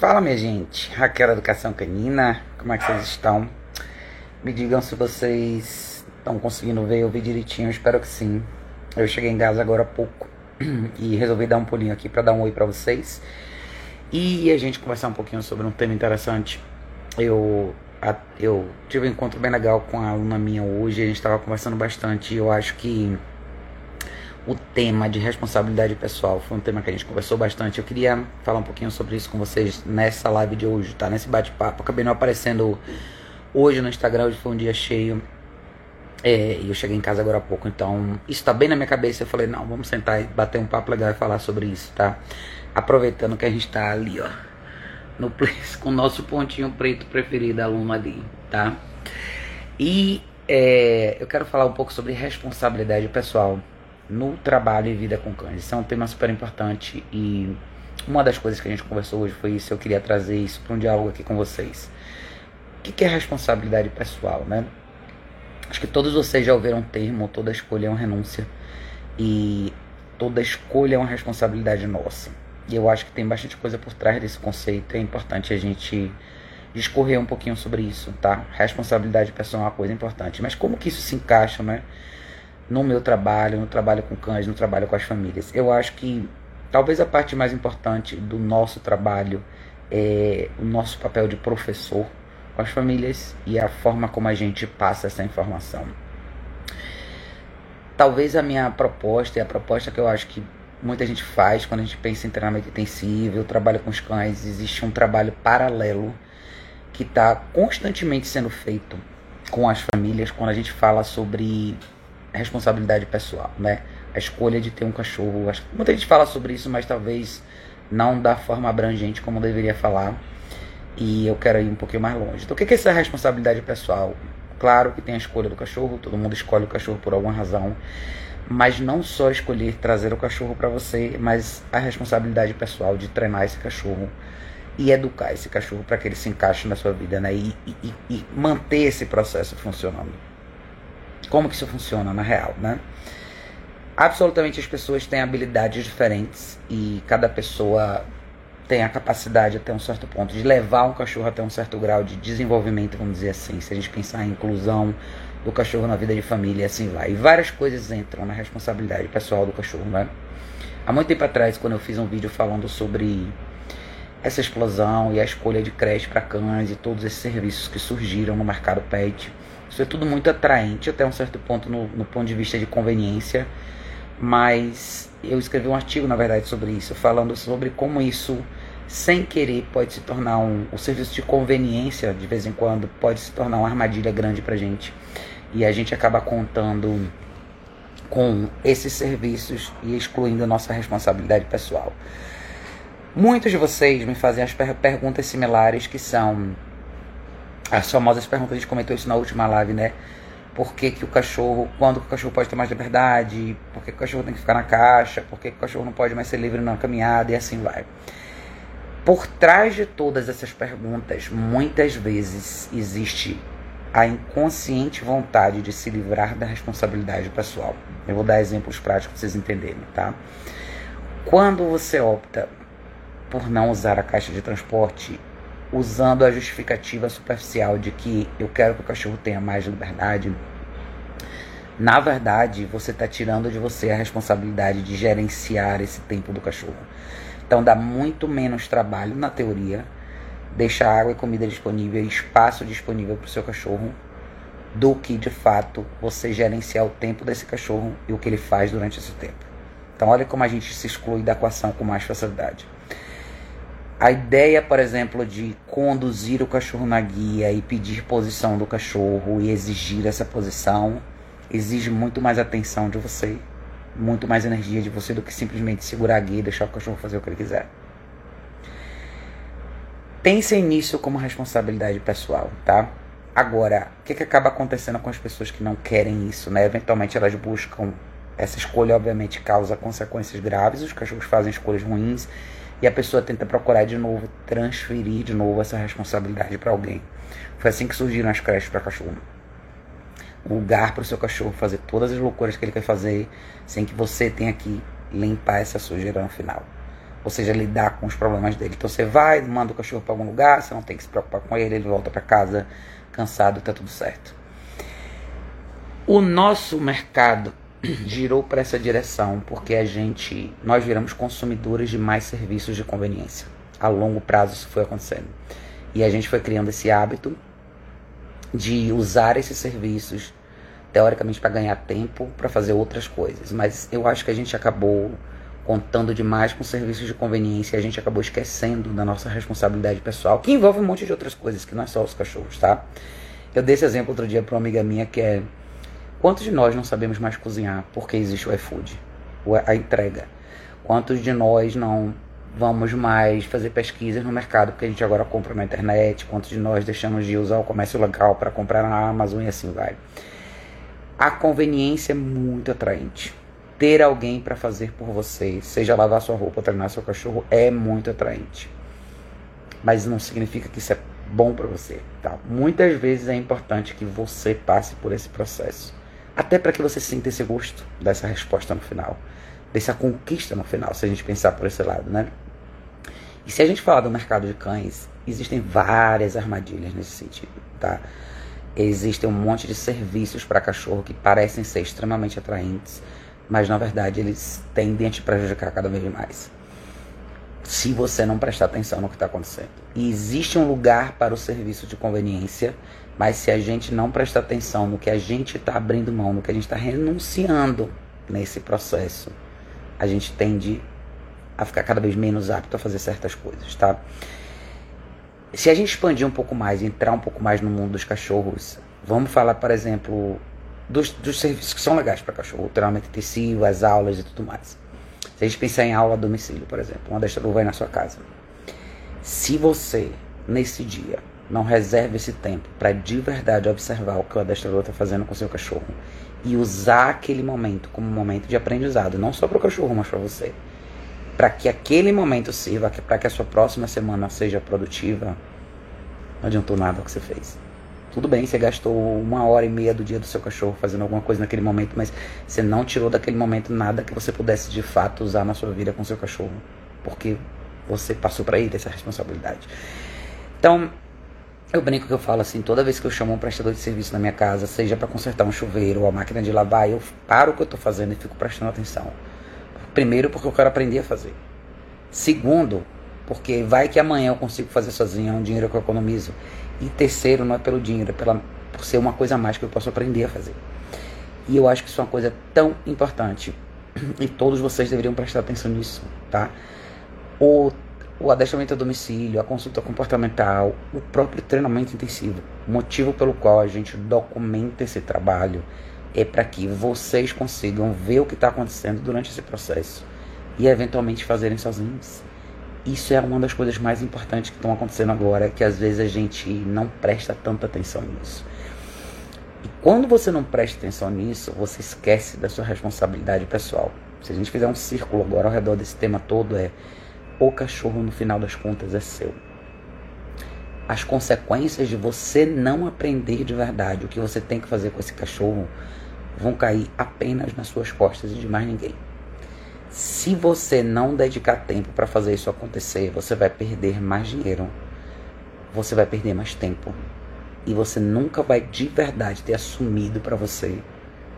Fala minha gente, Raquel Educação Canina, como é que vocês estão? Me digam se vocês estão conseguindo ver, ouvir direitinho, eu espero que sim. Eu cheguei em casa agora há pouco e resolvi dar um pulinho aqui para dar um oi para vocês e a gente conversar um pouquinho sobre um tema interessante. Eu, eu tive um encontro bem legal com a aluna minha hoje, a gente estava conversando bastante e eu acho que o tema de responsabilidade pessoal foi um tema que a gente conversou bastante. Eu queria falar um pouquinho sobre isso com vocês nessa live de hoje, tá? Nesse bate-papo. Acabei não aparecendo hoje no Instagram, hoje foi um dia cheio. É, eu cheguei em casa agora há pouco, então isso tá bem na minha cabeça. Eu falei, não, vamos sentar e bater um papo legal e falar sobre isso, tá? Aproveitando que a gente tá ali, ó, no place, com o nosso pontinho preto preferido, aluno ali, tá? E é, eu quero falar um pouco sobre responsabilidade pessoal no trabalho e vida com cães. Isso é um tema super importante e uma das coisas que a gente conversou hoje foi isso. Eu queria trazer isso para um diálogo aqui com vocês. O que é responsabilidade pessoal, né? Acho que todos vocês já ouviram o termo: toda escolha é uma renúncia e toda escolha é uma responsabilidade nossa. E eu acho que tem bastante coisa por trás desse conceito. É importante a gente discorrer um pouquinho sobre isso, tá? Responsabilidade pessoal é uma coisa importante, mas como que isso se encaixa, né? No meu trabalho, no trabalho com cães, no trabalho com as famílias. Eu acho que talvez a parte mais importante do nosso trabalho é o nosso papel de professor com as famílias e a forma como a gente passa essa informação. Talvez a minha proposta e a proposta que eu acho que muita gente faz quando a gente pensa em treinamento intensivo, eu trabalho com os cães, existe um trabalho paralelo que está constantemente sendo feito com as famílias quando a gente fala sobre responsabilidade pessoal, né? A escolha de ter um cachorro. Acho que muita gente fala sobre isso, mas talvez não da forma abrangente como deveria falar. E eu quero ir um pouquinho mais longe. Então, o que é essa responsabilidade pessoal? Claro que tem a escolha do cachorro, todo mundo escolhe o cachorro por alguma razão. Mas não só escolher trazer o cachorro para você, mas a responsabilidade pessoal de treinar esse cachorro e educar esse cachorro para que ele se encaixe na sua vida, né? E, e, e manter esse processo funcionando. Como que isso funciona na real, né? Absolutamente as pessoas têm habilidades diferentes e cada pessoa tem a capacidade até um certo ponto de levar um cachorro até um certo grau de desenvolvimento, vamos dizer assim, se a gente pensar em inclusão do cachorro na vida de família, assim vai. E várias coisas entram na responsabilidade pessoal do cachorro, né? Há muito tempo atrás, quando eu fiz um vídeo falando sobre essa explosão e a escolha de creche para cães e todos esses serviços que surgiram no mercado pet, isso é tudo muito atraente até um certo ponto no, no ponto de vista de conveniência, mas eu escrevi um artigo, na verdade, sobre isso, falando sobre como isso, sem querer, pode se tornar um, um serviço de conveniência, de vez em quando, pode se tornar uma armadilha grande pra gente. E a gente acaba contando com esses serviços e excluindo a nossa responsabilidade pessoal. Muitos de vocês me fazem as per perguntas similares que são as famosas perguntas, a gente comentou isso na última live, né? Por que, que o cachorro, quando o cachorro pode ter mais liberdade, por que, que o cachorro tem que ficar na caixa, por que, que o cachorro não pode mais ser livre na caminhada e assim vai. Por trás de todas essas perguntas, muitas vezes existe a inconsciente vontade de se livrar da responsabilidade pessoal. Eu vou dar exemplos práticos para vocês entenderem, tá? Quando você opta por não usar a caixa de transporte usando a justificativa superficial de que eu quero que o cachorro tenha mais liberdade, na verdade você está tirando de você a responsabilidade de gerenciar esse tempo do cachorro. Então dá muito menos trabalho na teoria deixar água e comida disponível espaço disponível para o seu cachorro do que de fato você gerenciar o tempo desse cachorro e o que ele faz durante esse tempo. Então olha como a gente se exclui da equação com mais facilidade. A ideia, por exemplo, de conduzir o cachorro na guia e pedir posição do cachorro e exigir essa posição exige muito mais atenção de você, muito mais energia de você do que simplesmente segurar a guia e deixar o cachorro fazer o que ele quiser. Pensem nisso como responsabilidade pessoal, tá? Agora, o que, que acaba acontecendo com as pessoas que não querem isso, né? Eventualmente elas buscam essa escolha, obviamente, causa consequências graves, os cachorros fazem escolhas ruins e a pessoa tenta procurar de novo, transferir de novo essa responsabilidade para alguém. Foi assim que surgiram as creches para cachorro. Um lugar para o seu cachorro fazer todas as loucuras que ele quer fazer, sem que você tenha que limpar essa sujeira no final. ou seja, lidar com os problemas dele. Então você vai, manda o cachorro para algum lugar, você não tem que se preocupar com ele, ele volta para casa cansado, tá tudo certo. O nosso mercado girou para essa direção porque a gente, nós viramos consumidores de mais serviços de conveniência. A longo prazo isso foi acontecendo. E a gente foi criando esse hábito de usar esses serviços teoricamente para ganhar tempo para fazer outras coisas, mas eu acho que a gente acabou contando demais com serviços de conveniência e a gente acabou esquecendo da nossa responsabilidade pessoal, que envolve um monte de outras coisas, que não é só os cachorros, tá? Eu dei esse exemplo outro dia para uma amiga minha que é quantos de nós não sabemos mais cozinhar porque existe o iFood, a entrega? Quantos de nós não vamos mais fazer pesquisas no mercado porque a gente agora compra na internet? Quantos de nós deixamos de usar o comércio local para comprar na Amazon e assim vai? A conveniência é muito atraente ter alguém para fazer por você, seja lavar sua roupa ou treinar seu cachorro, é muito atraente. Mas não significa que isso é bom para você, tá? Muitas vezes é importante que você passe por esse processo, até para que você sinta esse gosto dessa resposta no final, dessa conquista no final, se a gente pensar por esse lado, né? E se a gente falar do mercado de cães, existem várias armadilhas nesse sentido, tá? Existem um monte de serviços para cachorro que parecem ser extremamente atraentes, mas na verdade eles tendem a te prejudicar cada vez mais. Se você não prestar atenção no que está acontecendo. E existe um lugar para o serviço de conveniência, mas se a gente não prestar atenção no que a gente está abrindo mão, no que a gente está renunciando nesse processo, a gente tende a ficar cada vez menos apto a fazer certas coisas, tá? Se a gente expandir um pouco mais, entrar um pouco mais no mundo dos cachorros, vamos falar, por exemplo, dos, dos serviços que são legais para cachorro, o treinamento intensivo, as aulas e tudo mais. Se a gente pensar em aula a domicílio, por exemplo, um adestrador vai na sua casa. Se você, nesse dia, não reserva esse tempo para de verdade observar o que o adestrador está fazendo com seu cachorro e usar aquele momento como um momento de aprendizado, não só para o cachorro, mas para você, para que aquele momento sirva para que a sua próxima semana seja produtiva, não adiantou nada o que você fez. Tudo bem, você gastou uma hora e meia do dia do seu cachorro fazendo alguma coisa naquele momento, mas você não tirou daquele momento nada que você pudesse de fato usar na sua vida com seu cachorro, porque você passou para ele essa responsabilidade. Então, eu brinco que eu falo assim, toda vez que eu chamo um prestador de serviço na minha casa, seja para consertar um chuveiro ou a máquina de lavar, eu paro o que eu estou fazendo e fico prestando atenção. Primeiro, porque eu quero aprender a fazer. Segundo, porque vai que amanhã eu consigo fazer sozinho, é um dinheiro que eu economizo. E terceiro, não é pelo dinheiro, é pela, por ser uma coisa a mais que eu posso aprender a fazer. E eu acho que isso é uma coisa tão importante. E todos vocês deveriam prestar atenção nisso, tá? O, o adestramento a domicílio, a consulta comportamental, o próprio treinamento intensivo. O motivo pelo qual a gente documenta esse trabalho é para que vocês consigam ver o que está acontecendo durante esse processo e eventualmente fazerem sozinhos. Isso é uma das coisas mais importantes que estão acontecendo agora, que às vezes a gente não presta tanta atenção nisso. E quando você não presta atenção nisso, você esquece da sua responsabilidade pessoal. Se a gente fizer um círculo agora ao redor desse tema todo, é o cachorro no final das contas é seu. As consequências de você não aprender de verdade o que você tem que fazer com esse cachorro vão cair apenas nas suas costas e de mais ninguém. Se você não dedicar tempo para fazer isso acontecer, você vai perder mais dinheiro, você vai perder mais tempo e você nunca vai de verdade ter assumido para você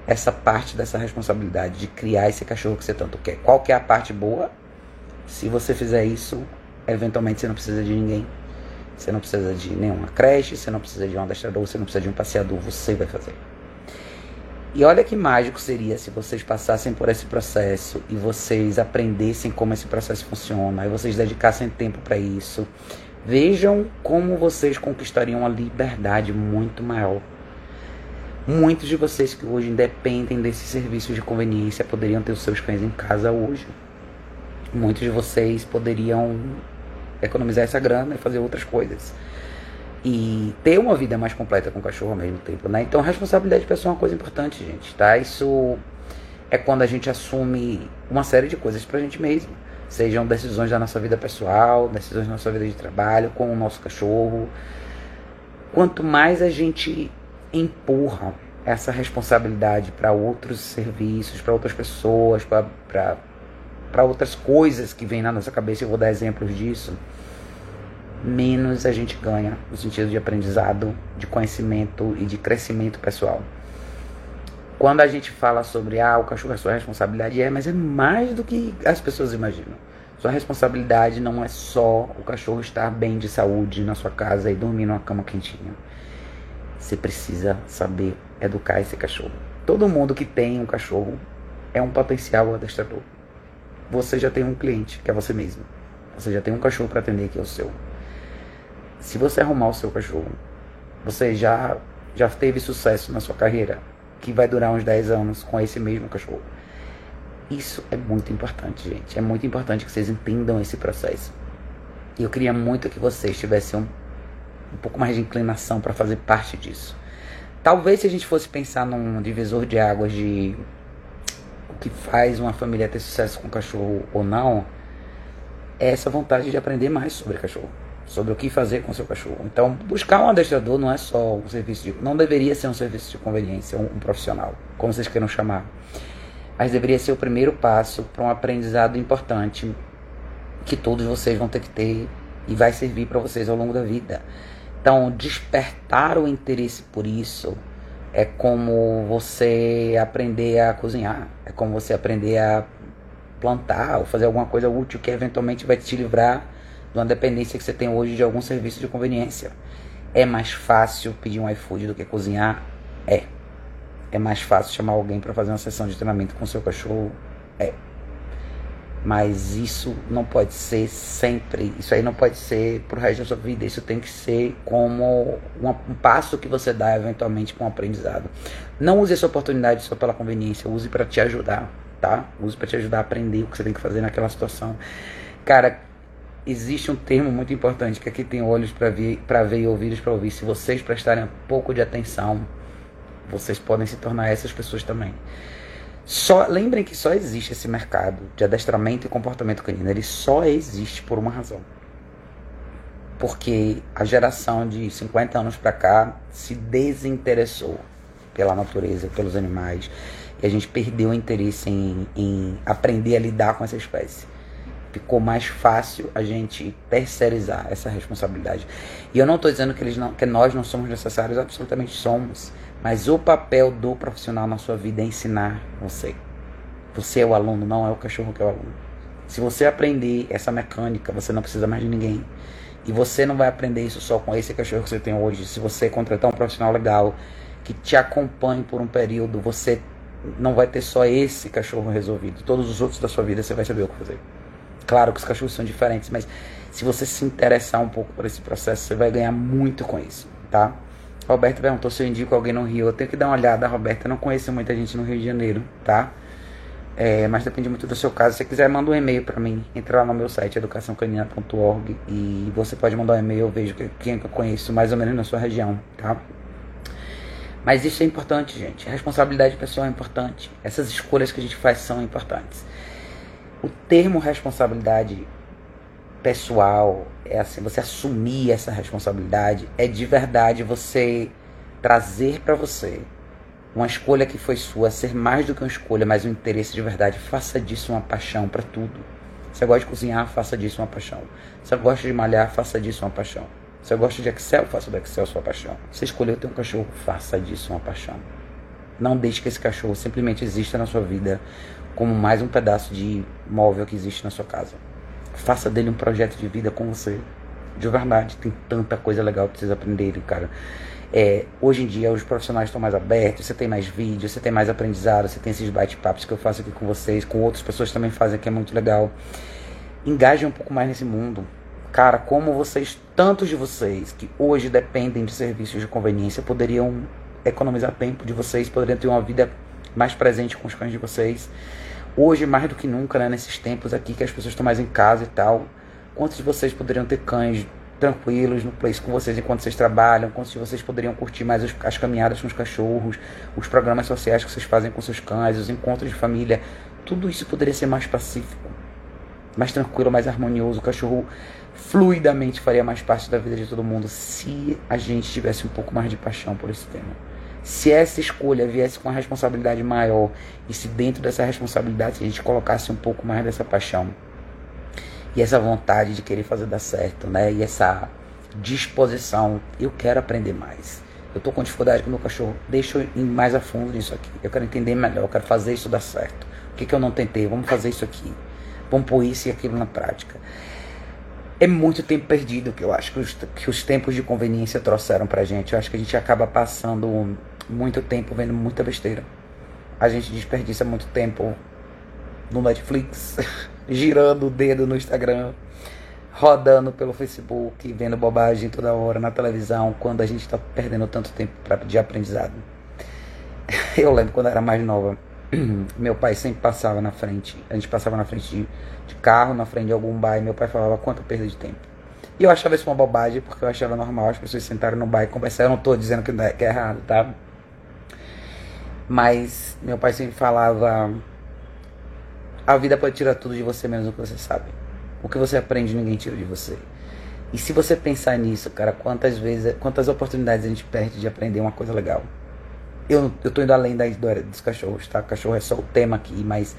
essa parte dessa responsabilidade de criar esse cachorro que você tanto quer. Qual que é a parte boa? Se você fizer isso, eventualmente você não precisa de ninguém. Você não precisa de nenhuma creche, você não precisa de um adestrador, você não precisa de um passeador, você vai fazer. E olha que mágico seria se vocês passassem por esse processo e vocês aprendessem como esse processo funciona, e vocês dedicassem tempo para isso. Vejam como vocês conquistariam uma liberdade muito maior. Muitos de vocês que hoje dependem desses serviços de conveniência poderiam ter os seus cães em casa hoje. Muitos de vocês poderiam economizar essa grana e fazer outras coisas e ter uma vida mais completa com o cachorro ao mesmo tempo, né? Então, responsabilidade pessoal é uma coisa importante, gente, tá? Isso é quando a gente assume uma série de coisas pra gente mesmo. Sejam decisões da nossa vida pessoal, decisões da nossa vida de trabalho, com o nosso cachorro. Quanto mais a gente empurra essa responsabilidade para outros serviços, para outras pessoas, para para outras coisas que vêm na nossa cabeça, eu vou dar exemplos disso, menos a gente ganha no sentido de aprendizado, de conhecimento e de crescimento pessoal. Quando a gente fala sobre ah, o cachorro é sua responsabilidade, é, mas é mais do que as pessoas imaginam. Sua responsabilidade não é só o cachorro estar bem de saúde na sua casa e dormir numa cama quentinha. Você precisa saber educar esse cachorro. Todo mundo que tem um cachorro é um potencial adestrador. Você já tem um cliente, que é você mesmo. Você já tem um cachorro para atender, que é o seu. Se você arrumar o seu cachorro, você já, já teve sucesso na sua carreira, que vai durar uns 10 anos com esse mesmo cachorro. Isso é muito importante, gente. É muito importante que vocês entendam esse processo. E eu queria muito que vocês tivessem um, um pouco mais de inclinação para fazer parte disso. Talvez se a gente fosse pensar num divisor de águas de que faz uma família ter sucesso com cachorro ou não, é essa vontade de aprender mais sobre cachorro sobre o que fazer com seu cachorro. Então, buscar um adestrador não é só um serviço de. não deveria ser um serviço de conveniência, um, um profissional, como vocês queiram chamar. Mas deveria ser o primeiro passo para um aprendizado importante que todos vocês vão ter que ter e vai servir para vocês ao longo da vida. Então, despertar o interesse por isso é como você aprender a cozinhar, é como você aprender a plantar ou fazer alguma coisa útil que eventualmente vai te livrar de uma dependência que você tem hoje de algum serviço de conveniência. É mais fácil pedir um iFood do que cozinhar? É. É mais fácil chamar alguém para fazer uma sessão de treinamento com seu cachorro? É. Mas isso não pode ser sempre, isso aí não pode ser pro resto da sua vida. Isso tem que ser como um, passo que você dá eventualmente para um aprendizado. Não use essa oportunidade só pela conveniência, use para te ajudar, tá? Use para te ajudar a aprender o que você tem que fazer naquela situação. Cara, existe um termo muito importante que aqui tem olhos para ver, para ver e ouvidos para ouvir. Se vocês prestarem um pouco de atenção, vocês podem se tornar essas pessoas também. Só lembrem que só existe esse mercado de adestramento e comportamento canino. Ele só existe por uma razão. Porque a geração de 50 anos para cá se desinteressou pela natureza, pelos animais, e a gente perdeu o interesse em, em aprender a lidar com essa espécie ficou mais fácil a gente terceirizar essa responsabilidade. E eu não estou dizendo que, eles não, que nós não somos necessários, absolutamente somos. Mas o papel do profissional na sua vida é ensinar você. Você é o aluno, não é o cachorro que é o aluno. Se você aprender essa mecânica, você não precisa mais de ninguém. E você não vai aprender isso só com esse cachorro que você tem hoje. Se você contratar um profissional legal que te acompanhe por um período, você não vai ter só esse cachorro resolvido. Todos os outros da sua vida você vai saber o que fazer. Claro que os cachorros são diferentes, mas se você se interessar um pouco por esse processo, você vai ganhar muito com isso, tá? Roberto perguntou se eu indico alguém no Rio. Eu tenho que dar uma olhada, Roberto. Eu não conheço muita gente no Rio de Janeiro, tá? É, mas depende muito do seu caso. Se você quiser, manda um e-mail para mim. Entra lá no meu site, educaçãocanina.org e você pode mandar um e-mail. Eu vejo quem eu conheço mais ou menos na sua região, tá? Mas isso é importante, gente. A responsabilidade pessoal é importante. Essas escolhas que a gente faz são importantes. O termo responsabilidade pessoal é assim, você assumir essa responsabilidade é de verdade você trazer para você uma escolha que foi sua, ser mais do que uma escolha, mas um interesse de verdade. Faça disso uma paixão para tudo. Você gosta de cozinhar, faça disso uma paixão. Você gosta de malhar, faça disso uma paixão. Você gosta de Excel, faça do Excel sua paixão. Você escolheu ter um cachorro, faça disso uma paixão. Não deixe que esse cachorro simplesmente exista na sua vida como mais um pedaço de móvel que existe na sua casa. Faça dele um projeto de vida com você. De verdade, tem tanta coisa legal para vocês aprenderem, cara. É, hoje em dia os profissionais estão mais abertos, você tem mais vídeos, você tem mais aprendizado, você tem esses bate-papos que eu faço aqui com vocês, com outras pessoas também fazem, que é muito legal. Engajem um pouco mais nesse mundo. Cara, como vocês, tantos de vocês que hoje dependem de serviços de conveniência, poderiam economizar tempo de vocês, poderiam ter uma vida mais presente com os cães de vocês. Hoje, mais do que nunca, né, nesses tempos aqui que as pessoas estão mais em casa e tal, quantos de vocês poderiam ter cães tranquilos no place com vocês enquanto vocês trabalham? Quantos de vocês poderiam curtir mais os, as caminhadas com os cachorros, os programas sociais que vocês fazem com seus cães, os encontros de família? Tudo isso poderia ser mais pacífico, mais tranquilo, mais harmonioso. O cachorro fluidamente faria mais parte da vida de todo mundo se a gente tivesse um pouco mais de paixão por esse tema Se essa escolha viesse com uma responsabilidade maior e se dentro dessa responsabilidade a gente colocasse um pouco mais dessa paixão e essa vontade de querer fazer dar certo, né? E essa disposição, eu quero aprender mais. Eu tô com dificuldade com o meu cachorro, deixa eu ir mais a fundo nisso aqui. Eu quero entender melhor, eu quero fazer isso dar certo. O que, que eu não tentei? Vamos fazer isso aqui. Vamos pôr isso e aquilo na prática. É muito tempo perdido que eu acho que os, que os tempos de conveniência trouxeram pra gente. Eu acho que a gente acaba passando muito tempo vendo muita besteira. A gente desperdiça muito tempo no Netflix, girando o dedo no Instagram, rodando pelo Facebook, vendo bobagem toda hora na televisão, quando a gente está perdendo tanto tempo pra, de aprendizado. Eu lembro quando eu era mais nova, meu pai sempre passava na frente, a gente passava na frente de, de carro, na frente de algum bar, e meu pai falava quanta perda de tempo. E eu achava isso uma bobagem, porque eu achava normal as pessoas sentarem no bar e conversar. Eu não estou dizendo que, é, que é errado, tá? Mas meu pai sempre falava: a vida pode tirar tudo de você menos do que você sabe. O que você aprende, ninguém tira de você. E se você pensar nisso, cara, quantas vezes, quantas oportunidades a gente perde de aprender uma coisa legal. Eu, eu tô indo além da história dos cachorros, tá? O cachorro é só o tema aqui, mas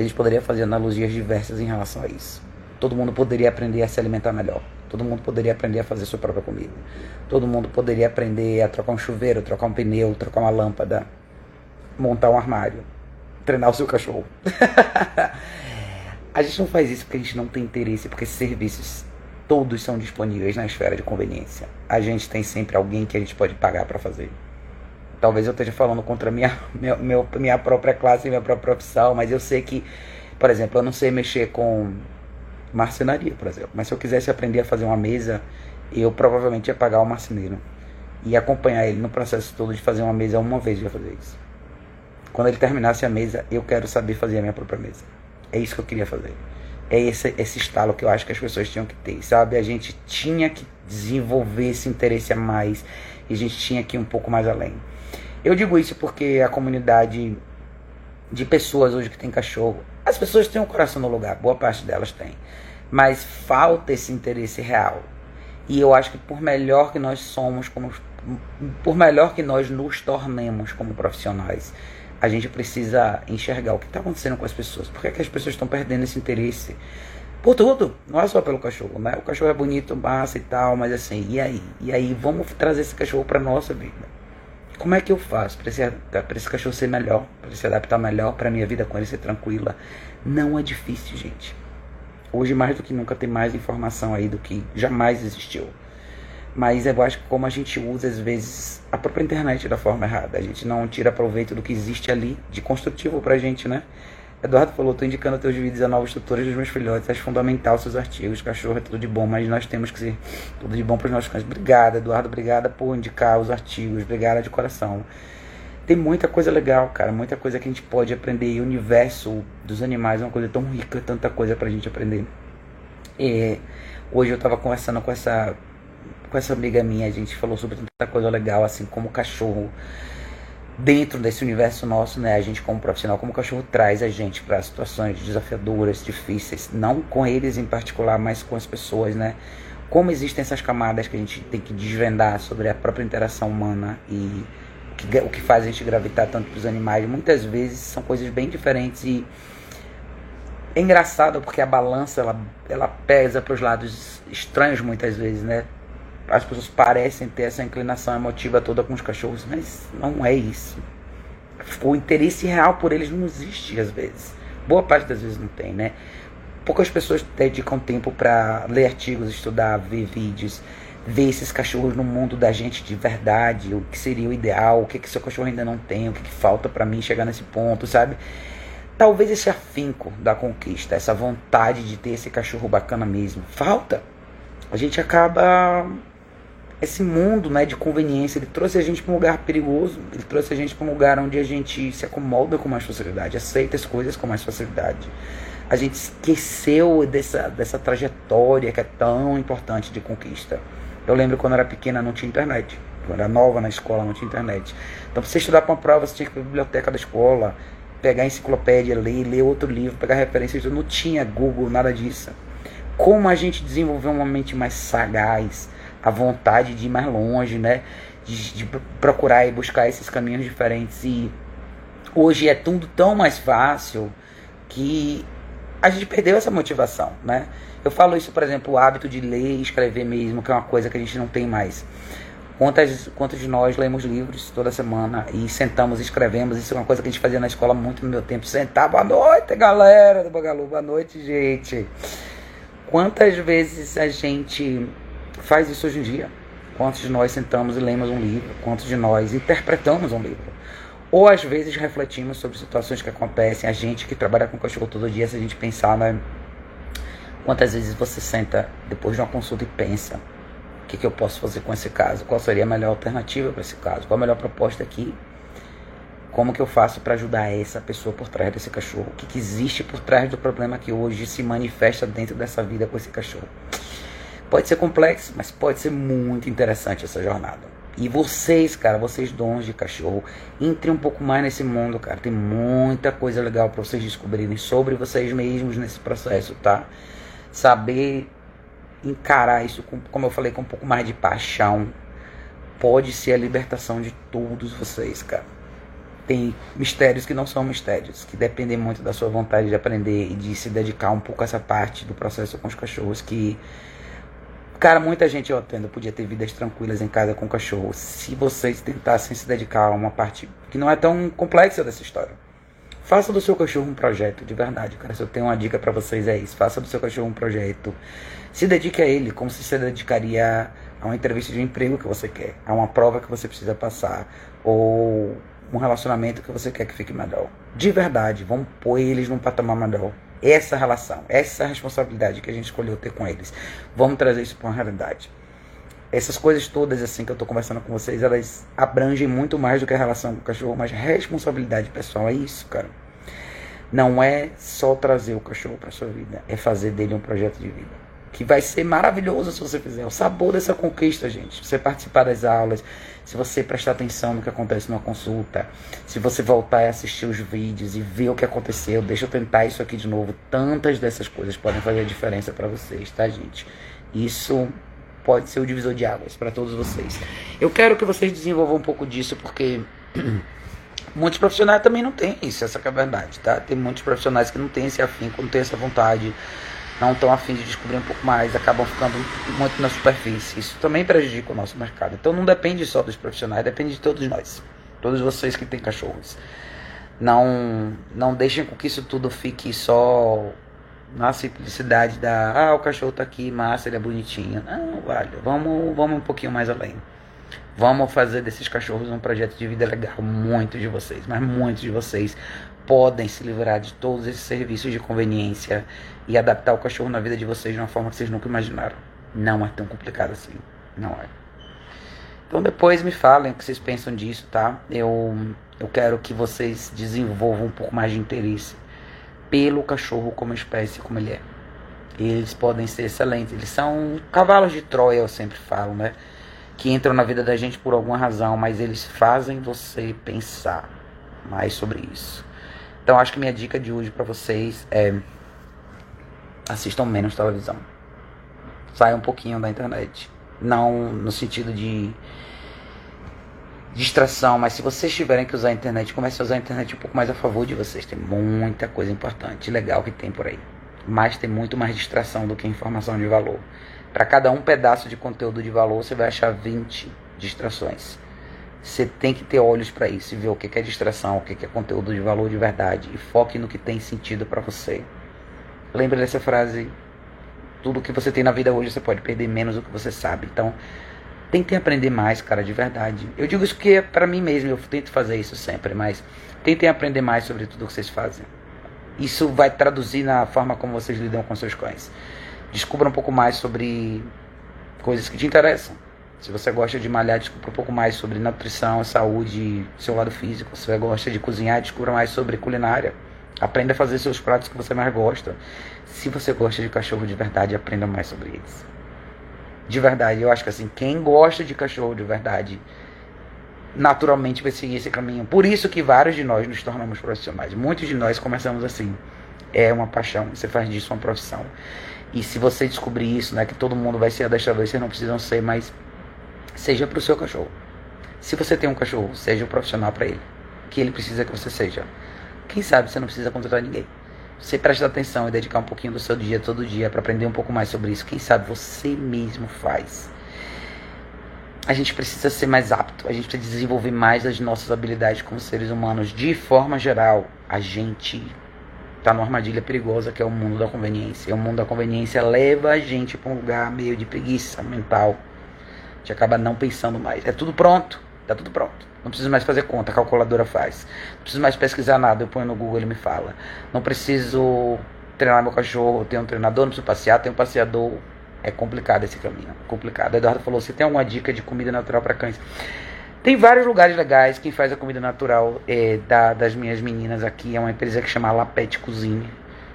a gente poderia fazer analogias diversas em relação a isso. Todo mundo poderia aprender a se alimentar melhor. Todo mundo poderia aprender a fazer sua própria comida. Todo mundo poderia aprender a trocar um chuveiro, trocar um pneu, trocar uma lâmpada montar um armário, treinar o seu cachorro. a gente não faz isso porque a gente não tem interesse, porque esses serviços todos são disponíveis na esfera de conveniência. A gente tem sempre alguém que a gente pode pagar para fazer. Talvez eu esteja falando contra minha, minha, minha própria classe minha própria profissão, mas eu sei que, por exemplo, eu não sei mexer com marcenaria, por exemplo. Mas se eu quisesse aprender a fazer uma mesa, eu provavelmente ia pagar o marceneiro e acompanhar ele no processo todo de fazer uma mesa uma vez, eu ia fazer isso. Quando ele terminasse a mesa, eu quero saber fazer a minha própria mesa. É isso que eu queria fazer. É esse, esse estalo que eu acho que as pessoas tinham que ter, sabe? A gente tinha que desenvolver esse interesse a mais e a gente tinha que ir um pouco mais além. Eu digo isso porque a comunidade de pessoas hoje que tem cachorro, as pessoas têm um coração no lugar, boa parte delas tem, mas falta esse interesse real. E eu acho que por melhor que nós somos, como, por melhor que nós nos tornemos como profissionais, a gente precisa enxergar o que está acontecendo com as pessoas. Por que, é que as pessoas estão perdendo esse interesse por tudo? Não é só pelo cachorro, né? O cachorro é bonito, massa e tal, mas assim, e aí? E aí, vamos trazer esse cachorro para nossa vida. Como é que eu faço para esse, esse cachorro ser melhor, para se adaptar melhor, para minha vida com ele ser tranquila? Não é difícil, gente. Hoje, mais do que nunca, tem mais informação aí do que jamais existiu. Mas eu acho que como a gente usa, às vezes, a própria internet da forma errada. A gente não tira proveito do que existe ali de construtivo pra gente, né? Eduardo falou, tô indicando teus vídeos a novos tutores dos meus filhotes. Acho fundamental seus artigos. Cachorro é tudo de bom, mas nós temos que ser tudo de bom para os nossos cães. Obrigada, Eduardo. Obrigada por indicar os artigos. Obrigada de coração. Tem muita coisa legal, cara. Muita coisa que a gente pode aprender. E o universo dos animais é uma coisa tão rica, tanta coisa pra gente aprender. E hoje eu tava conversando com essa com essa amiga minha, a gente falou sobre tanta coisa legal, assim como cachorro dentro desse universo nosso, né? A gente como profissional, como o cachorro traz a gente para situações desafiadoras, difíceis, não com eles em particular, mas com as pessoas, né? Como existem essas camadas que a gente tem que desvendar sobre a própria interação humana e que, o que faz a gente gravitar tanto para os animais, muitas vezes são coisas bem diferentes e é engraçado porque a balança ela, ela pesa para os lados estranhos muitas vezes, né? As pessoas parecem ter essa inclinação emotiva toda com os cachorros, mas não é isso. O interesse real por eles não existe às vezes. Boa parte das vezes não tem, né? Poucas pessoas dedicam tempo para ler artigos, estudar, ver vídeos, ver esses cachorros no mundo da gente de verdade, o que seria o ideal, o que que seu cachorro ainda não tem, o que, que falta para mim chegar nesse ponto, sabe? Talvez esse afinco da conquista, essa vontade de ter esse cachorro bacana mesmo, falta. A gente acaba esse mundo né, de conveniência, ele trouxe a gente para um lugar perigoso, ele trouxe a gente para um lugar onde a gente se acomoda com mais facilidade, aceita as coisas com mais facilidade. A gente esqueceu dessa, dessa trajetória que é tão importante de conquista. Eu lembro quando eu era pequena não tinha internet. Quando eu era nova na escola não tinha internet. Então, para você estudar para uma prova, você tinha que ir para a biblioteca da escola, pegar a enciclopédia, ler, ler outro livro, pegar referências. Não tinha Google, nada disso. Como a gente desenvolveu uma mente mais sagaz, a vontade de ir mais longe, né? de, de procurar e buscar esses caminhos diferentes. E hoje é tudo tão mais fácil que a gente perdeu essa motivação, né? Eu falo isso, por exemplo, o hábito de ler e escrever mesmo, que é uma coisa que a gente não tem mais. Quantas, quantos de nós lemos livros toda semana e sentamos e escrevemos? Isso é uma coisa que a gente fazia na escola muito no meu tempo. Sentar, boa noite, galera do Bagalu, boa noite, gente. Quantas vezes a gente faz isso hoje em dia? Quantos de nós sentamos e lemos um livro? Quantos de nós interpretamos um livro? Ou às vezes refletimos sobre situações que acontecem, a gente que trabalha com cachorro todo dia, se a gente pensar, né? Quantas vezes você senta depois de uma consulta e pensa: o que, que eu posso fazer com esse caso? Qual seria a melhor alternativa para esse caso? Qual a melhor proposta aqui? Como que eu faço para ajudar essa pessoa por trás desse cachorro? O que, que existe por trás do problema que hoje se manifesta dentro dessa vida com esse cachorro? Pode ser complexo, mas pode ser muito interessante essa jornada. E vocês, cara, vocês dons de cachorro, entrem um pouco mais nesse mundo, cara. Tem muita coisa legal para vocês descobrirem sobre vocês mesmos nesse processo, tá? Saber encarar isso, com, como eu falei, com um pouco mais de paixão, pode ser a libertação de todos vocês, cara. Tem mistérios que não são mistérios, que dependem muito da sua vontade de aprender e de se dedicar um pouco a essa parte do processo com os cachorros que Cara, muita gente eu atendo podia ter vidas tranquilas em casa com cachorro se vocês tentassem se dedicar a uma parte que não é tão complexa dessa história. Faça do seu cachorro um projeto, de verdade, cara. Se eu tenho uma dica para vocês é isso. Faça do seu cachorro um projeto. Se dedique a ele como se você dedicaria a uma entrevista de emprego que você quer, a uma prova que você precisa passar, ou um relacionamento que você quer que fique melhor. De verdade, vamos pôr eles num patamar melhor. Essa relação, essa responsabilidade que a gente escolheu ter com eles. Vamos trazer isso para uma realidade essas coisas todas assim que eu estou conversando com vocês, elas abrangem muito mais do que a relação com o cachorro, mas responsabilidade pessoal é isso, cara. Não é só trazer o cachorro para sua vida, é fazer dele um projeto de vida. Que vai ser maravilhoso se você fizer. O sabor dessa conquista, gente. Você participar das aulas, se você prestar atenção no que acontece numa consulta, se você voltar e assistir os vídeos e ver o que aconteceu, deixa eu tentar isso aqui de novo. Tantas dessas coisas podem fazer a diferença para vocês, tá, gente? Isso pode ser o divisor de águas para todos vocês. Eu quero que vocês desenvolvam um pouco disso, porque muitos profissionais também não têm isso, essa é a verdade, tá? Tem muitos profissionais que não têm esse afim, não têm essa vontade, não estão afim de descobrir um pouco mais, acabam ficando muito na superfície. Isso também prejudica o nosso mercado. Então não depende só dos profissionais, depende de todos nós. Todos vocês que têm cachorros. Não, não deixem com que isso tudo fique só na simplicidade da ah, o cachorro tá aqui, massa, ele é bonitinho. Não, vale, vamos, vamos um pouquinho mais além. Vamos fazer desses cachorros um projeto de vida legal. Muitos de vocês, mas muitos de vocês podem se livrar de todos esses serviços de conveniência e adaptar o cachorro na vida de vocês de uma forma que vocês nunca imaginaram. Não é tão complicado assim. Não é. Então depois me falem o que vocês pensam disso, tá? Eu, eu quero que vocês desenvolvam um pouco mais de interesse pelo cachorro como espécie como ele é. Eles podem ser excelentes. Eles são cavalos de Troia, eu sempre falo, né? Que entram na vida da gente por alguma razão, mas eles fazem você pensar mais sobre isso. Então acho que minha dica de hoje para vocês é assistam menos televisão. Saiam um pouquinho da internet. Não no sentido de distração, mas se vocês tiverem que usar a internet, comece a usar a internet um pouco mais a favor de vocês. Tem muita coisa importante, legal que tem por aí. Mas tem muito mais distração do que informação de valor. Para cada um pedaço de conteúdo de valor, você vai achar 20 distrações. Você tem que ter olhos para isso e ver o que é distração, o que é conteúdo de valor de verdade. E foque no que tem sentido para você. Lembre dessa frase: tudo que você tem na vida hoje você pode perder menos do que você sabe. Então, Tentem aprender mais, cara, de verdade. Eu digo isso porque é para mim mesmo, eu tento fazer isso sempre, mas tentem aprender mais sobre tudo que vocês fazem. Isso vai traduzir na forma como vocês lidam com seus cães. Descubra um pouco mais sobre coisas que te interessam. Se você gosta de malhar, descubra um pouco mais sobre nutrição, saúde, seu lado físico. Se você gosta de cozinhar, descubra mais sobre culinária. Aprenda a fazer seus pratos que você mais gosta. Se você gosta de cachorro de verdade, aprenda mais sobre eles de verdade. Eu acho que assim, quem gosta de cachorro de verdade, naturalmente vai seguir esse caminho. Por isso que vários de nós nos tornamos profissionais. Muitos de nós começamos assim. É uma paixão, você faz disso uma profissão. E se você descobrir isso, né, que todo mundo vai ser adestrador, vocês não precisam ser, mas seja para o seu cachorro. Se você tem um cachorro, seja um profissional para ele. Que ele precisa que você seja. Quem sabe você não precisa contratar ninguém. Você presta atenção e dedicar um pouquinho do seu dia todo dia para aprender um pouco mais sobre isso. Quem sabe você mesmo faz. A gente precisa ser mais apto, a gente precisa desenvolver mais as nossas habilidades como seres humanos. De forma geral, a gente tá numa armadilha perigosa que é o mundo da conveniência. E o mundo da conveniência leva a gente para um lugar meio de preguiça mental. A gente acaba não pensando mais. É tudo pronto, tá tudo pronto. Não preciso mais fazer conta, a calculadora faz. Não preciso mais pesquisar nada, eu ponho no Google, ele me fala. Não preciso treinar meu cachorro, tenho um treinador, não preciso passear, tenho um passeador. É complicado esse caminho, complicado. Eduardo falou, você tem alguma dica de comida natural para cães? Tem vários lugares legais. Quem faz a comida natural é, da, das minhas meninas aqui é uma empresa que chama Lapete Cozinha.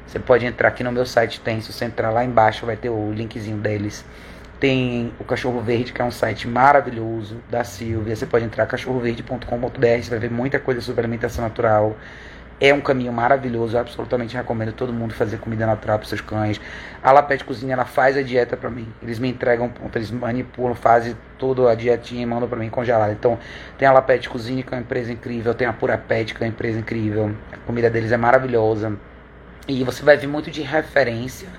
Você pode entrar aqui no meu site, tem. Se você entrar lá embaixo, vai ter o linkzinho deles. Tem o Cachorro Verde, que é um site maravilhoso da Silvia. Você pode entrar cachorroverde.com.br, você vai ver muita coisa sobre alimentação natural. É um caminho maravilhoso, eu absolutamente recomendo todo mundo fazer comida natural para seus cães. A Lapete Cozinha ela faz a dieta para mim. Eles me entregam, eles manipulam, fazem toda a dietinha e mandam para mim congelada. Então, tem a Lapete Cozinha, que é uma empresa incrível, tem a Pura Pet, que é uma empresa incrível. A comida deles é maravilhosa. E você vai ver muito de referência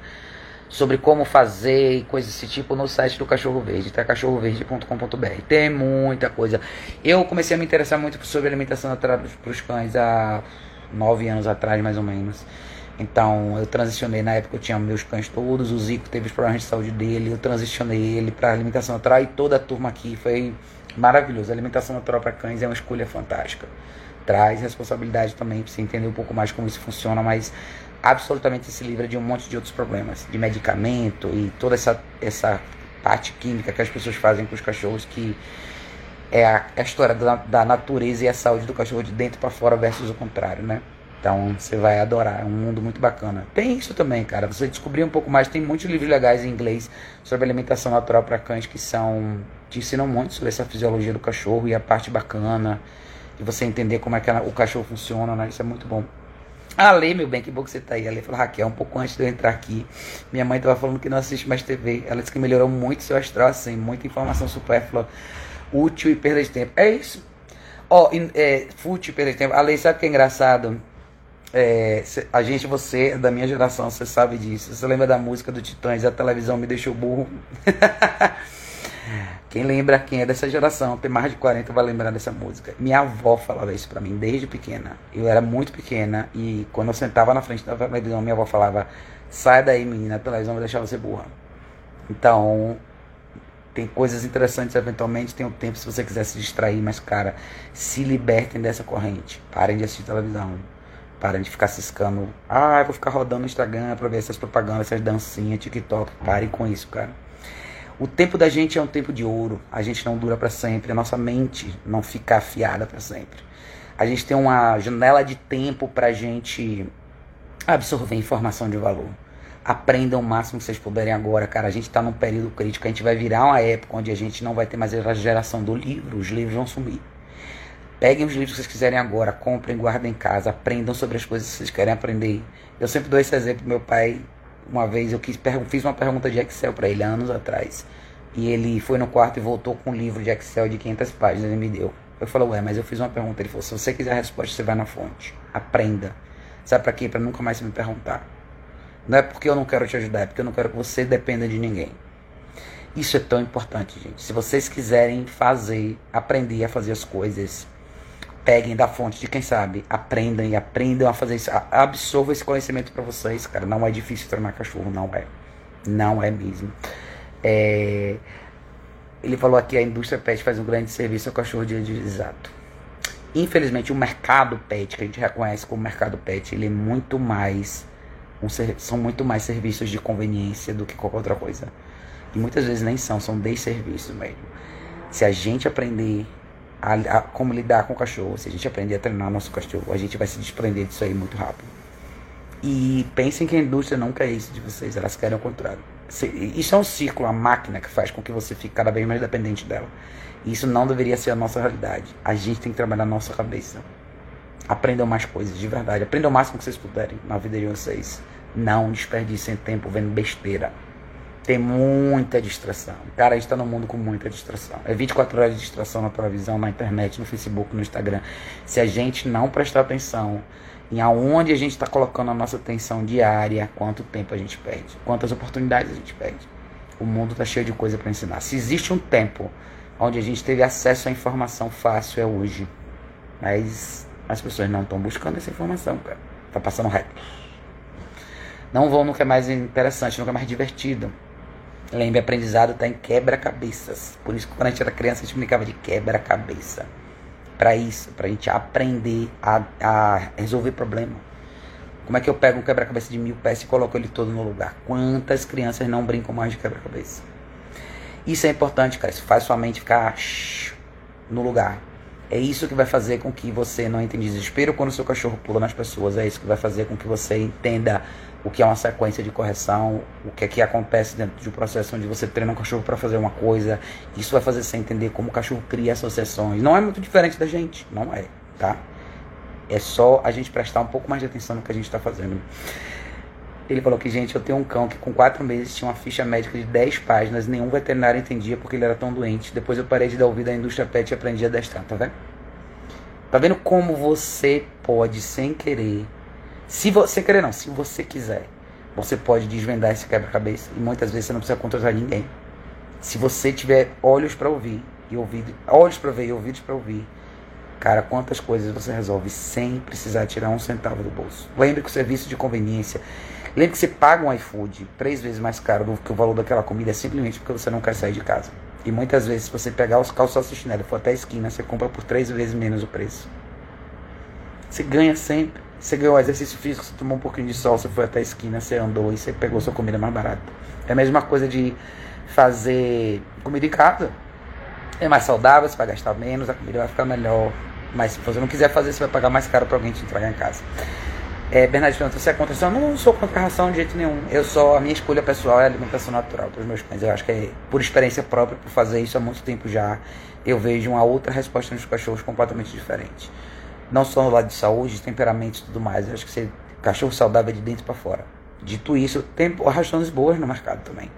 sobre como fazer e coisas desse tipo no site do Cachorro Verde, tá? cachorroverde.com.br. Tem muita coisa. Eu comecei a me interessar muito sobre alimentação para os cães há nove anos atrás, mais ou menos. Então, eu transicionei, na época eu tinha meus cães todos, o Zico teve os problemas de saúde dele, eu transicionei ele para alimentação natural e toda a turma aqui foi maravilhoso. A alimentação natural para cães é uma escolha fantástica. Traz responsabilidade também para você entender um pouco mais como isso funciona, mas absolutamente se livra de um monte de outros problemas, de medicamento e toda essa, essa parte química que as pessoas fazem com os cachorros que é a, é a história da, da, natureza e a saúde do cachorro de dentro para fora versus o contrário, né? Então você vai adorar, é um mundo muito bacana. Tem isso também, cara. Você descobrir um pouco mais, tem muitos livros legais em inglês sobre alimentação natural para cães que são te ensinam muito sobre essa fisiologia do cachorro e a parte bacana e você entender como é que o cachorro funciona, né? Isso é muito bom. Ale, meu bem, que bom que você tá aí. Ale falou, Raquel, um pouco antes de eu entrar aqui, minha mãe tava falando que não assiste mais TV. Ela disse que melhorou muito seu astral, assim, muita informação supérflua, útil e perda de tempo. É isso. Ó, oh, é, fútil e perda de tempo. Ale, sabe o que é engraçado? É, a gente, você é da minha geração, você sabe disso. Você lembra da música do Titãs, a televisão me deixou burro? Quem lembra, quem é dessa geração, tem mais de 40, vai lembrar dessa música. Minha avó falava isso pra mim desde pequena. Eu era muito pequena e quando eu sentava na frente da televisão, minha avó falava: Sai daí, menina, a televisão vai deixar você burra. Então, tem coisas interessantes eventualmente, tem o tempo se você quiser se distrair, mas, cara, se libertem dessa corrente. Parem de assistir televisão. Parem de ficar ciscando. Ah, eu vou ficar rodando no Instagram pra ver essas propagandas, essas dancinhas, TikTok. Parem com isso, cara. O tempo da gente é um tempo de ouro. A gente não dura para sempre. A nossa mente não fica afiada para sempre. A gente tem uma janela de tempo para a gente absorver informação de valor. Aprendam o máximo que vocês puderem agora, cara. A gente está num período crítico. A gente vai virar uma época onde a gente não vai ter mais a geração do livro. Os livros vão sumir. Peguem os livros que vocês quiserem agora, comprem, guardem em casa, aprendam sobre as coisas que vocês querem aprender. Eu sempre dou esse exemplo. Meu pai uma vez eu quis, fiz uma pergunta de Excel para ele anos atrás. E ele foi no quarto e voltou com um livro de Excel de 500 páginas e me deu. Eu falei, ué, mas eu fiz uma pergunta. Ele falou, se você quiser a resposta, você vai na fonte. Aprenda. Sabe para quê? Para nunca mais me perguntar. Não é porque eu não quero te ajudar, é porque eu não quero que você dependa de ninguém. Isso é tão importante, gente. Se vocês quiserem fazer, aprender a fazer as coisas, peguem da fonte de quem sabe, aprendam e aprendam a fazer isso, absorvam esse conhecimento para vocês, cara. Não é difícil treinar cachorro, não é. Não é mesmo. É... Ele falou aqui a indústria pet faz um grande serviço ao cachorro de exato. Infelizmente, o mercado pet, que a gente reconhece como mercado pet, ele é muito mais um, são muito mais serviços de conveniência do que qualquer outra coisa. E muitas vezes nem são, são desserviços mesmo. Se a gente aprender a, a, como lidar com o cachorro. Se a gente aprender a treinar nosso cachorro, a gente vai se desprender disso aí muito rápido. E pensem que a indústria não quer isso de vocês, elas querem o contrário. Isso é um ciclo, a máquina que faz com que você fique cada vez mais dependente dela. Isso não deveria ser a nossa realidade. A gente tem que trabalhar a nossa cabeça. Aprendam mais coisas, de verdade. Aprendam o máximo que vocês puderem na vida de vocês. Não desperdicem tempo vendo besteira. Tem muita distração. Cara, a gente tá num mundo com muita distração. É 24 horas de distração na televisão, na internet, no Facebook, no Instagram. Se a gente não prestar atenção em aonde a gente está colocando a nossa atenção diária, quanto tempo a gente perde, quantas oportunidades a gente perde. O mundo está cheio de coisa para ensinar. Se existe um tempo onde a gente teve acesso à informação fácil, é hoje. Mas as pessoas não estão buscando essa informação, cara. Tá passando reto. Não vão no que é mais interessante, no que é mais divertido. Lembre, aprendizado está em quebra-cabeças. Por isso que quando a gente era criança, a gente brincava de quebra-cabeça. Para isso, para a gente aprender a, a resolver problema. Como é que eu pego um quebra-cabeça de mil peças e coloco ele todo no lugar? Quantas crianças não brincam mais de quebra-cabeça? Isso é importante, cara. Isso faz sua mente ficar no lugar. É isso que vai fazer com que você não entenda desespero quando seu cachorro pula nas pessoas. É isso que vai fazer com que você entenda o que é uma sequência de correção, o que é que acontece dentro de um processo onde você treina um cachorro para fazer uma coisa. Isso vai fazer você entender como o cachorro cria associações. Não é muito diferente da gente, não é, tá? É só a gente prestar um pouco mais de atenção no que a gente está fazendo. Ele falou que, gente, eu tenho um cão que com quatro meses tinha uma ficha médica de 10 páginas, nenhum veterinário entendia porque ele era tão doente. Depois eu parei de dar ouvido à indústria pet e aprendi a destrar, tá vendo? Tá vendo como você pode, sem querer, se você querer não, se você quiser, você pode desvendar esse quebra-cabeça e muitas vezes você não precisa contratar ninguém. Se você tiver olhos para ouvir e ouvido, olhos para ver e ouvidos para ouvir, cara, quantas coisas você resolve sem precisar tirar um centavo do bolso. Lembre que o serviço de conveniência, lembre que você paga um iFood três vezes mais caro do que o valor daquela comida é simplesmente porque você não quer sair de casa. E muitas vezes, se você pegar os calçados chinelo e for até a esquina, você compra por três vezes menos o preço. Você ganha sempre. Você ganhou exercício físico, você tomou um pouquinho de sol, você foi até a esquina, você andou e você pegou sua comida mais barata. É a mesma coisa de fazer comida em casa. É mais saudável, você vai gastar menos, a comida vai ficar melhor. Mas se você não quiser fazer, você vai pagar mais caro para alguém te entregar em casa. É, Bernardo você é contra ração? Não, sou contra ração de jeito nenhum. Eu só, a minha escolha pessoal é alimentação natural para os meus cães. Eu acho que é por experiência própria, por fazer isso há muito tempo já, eu vejo uma outra resposta nos cachorros completamente diferente não só no lado de saúde, temperamento e tudo mais. Eu acho que ser cachorro saudável é de dentro para fora. Dito isso, tem rações boas no mercado também.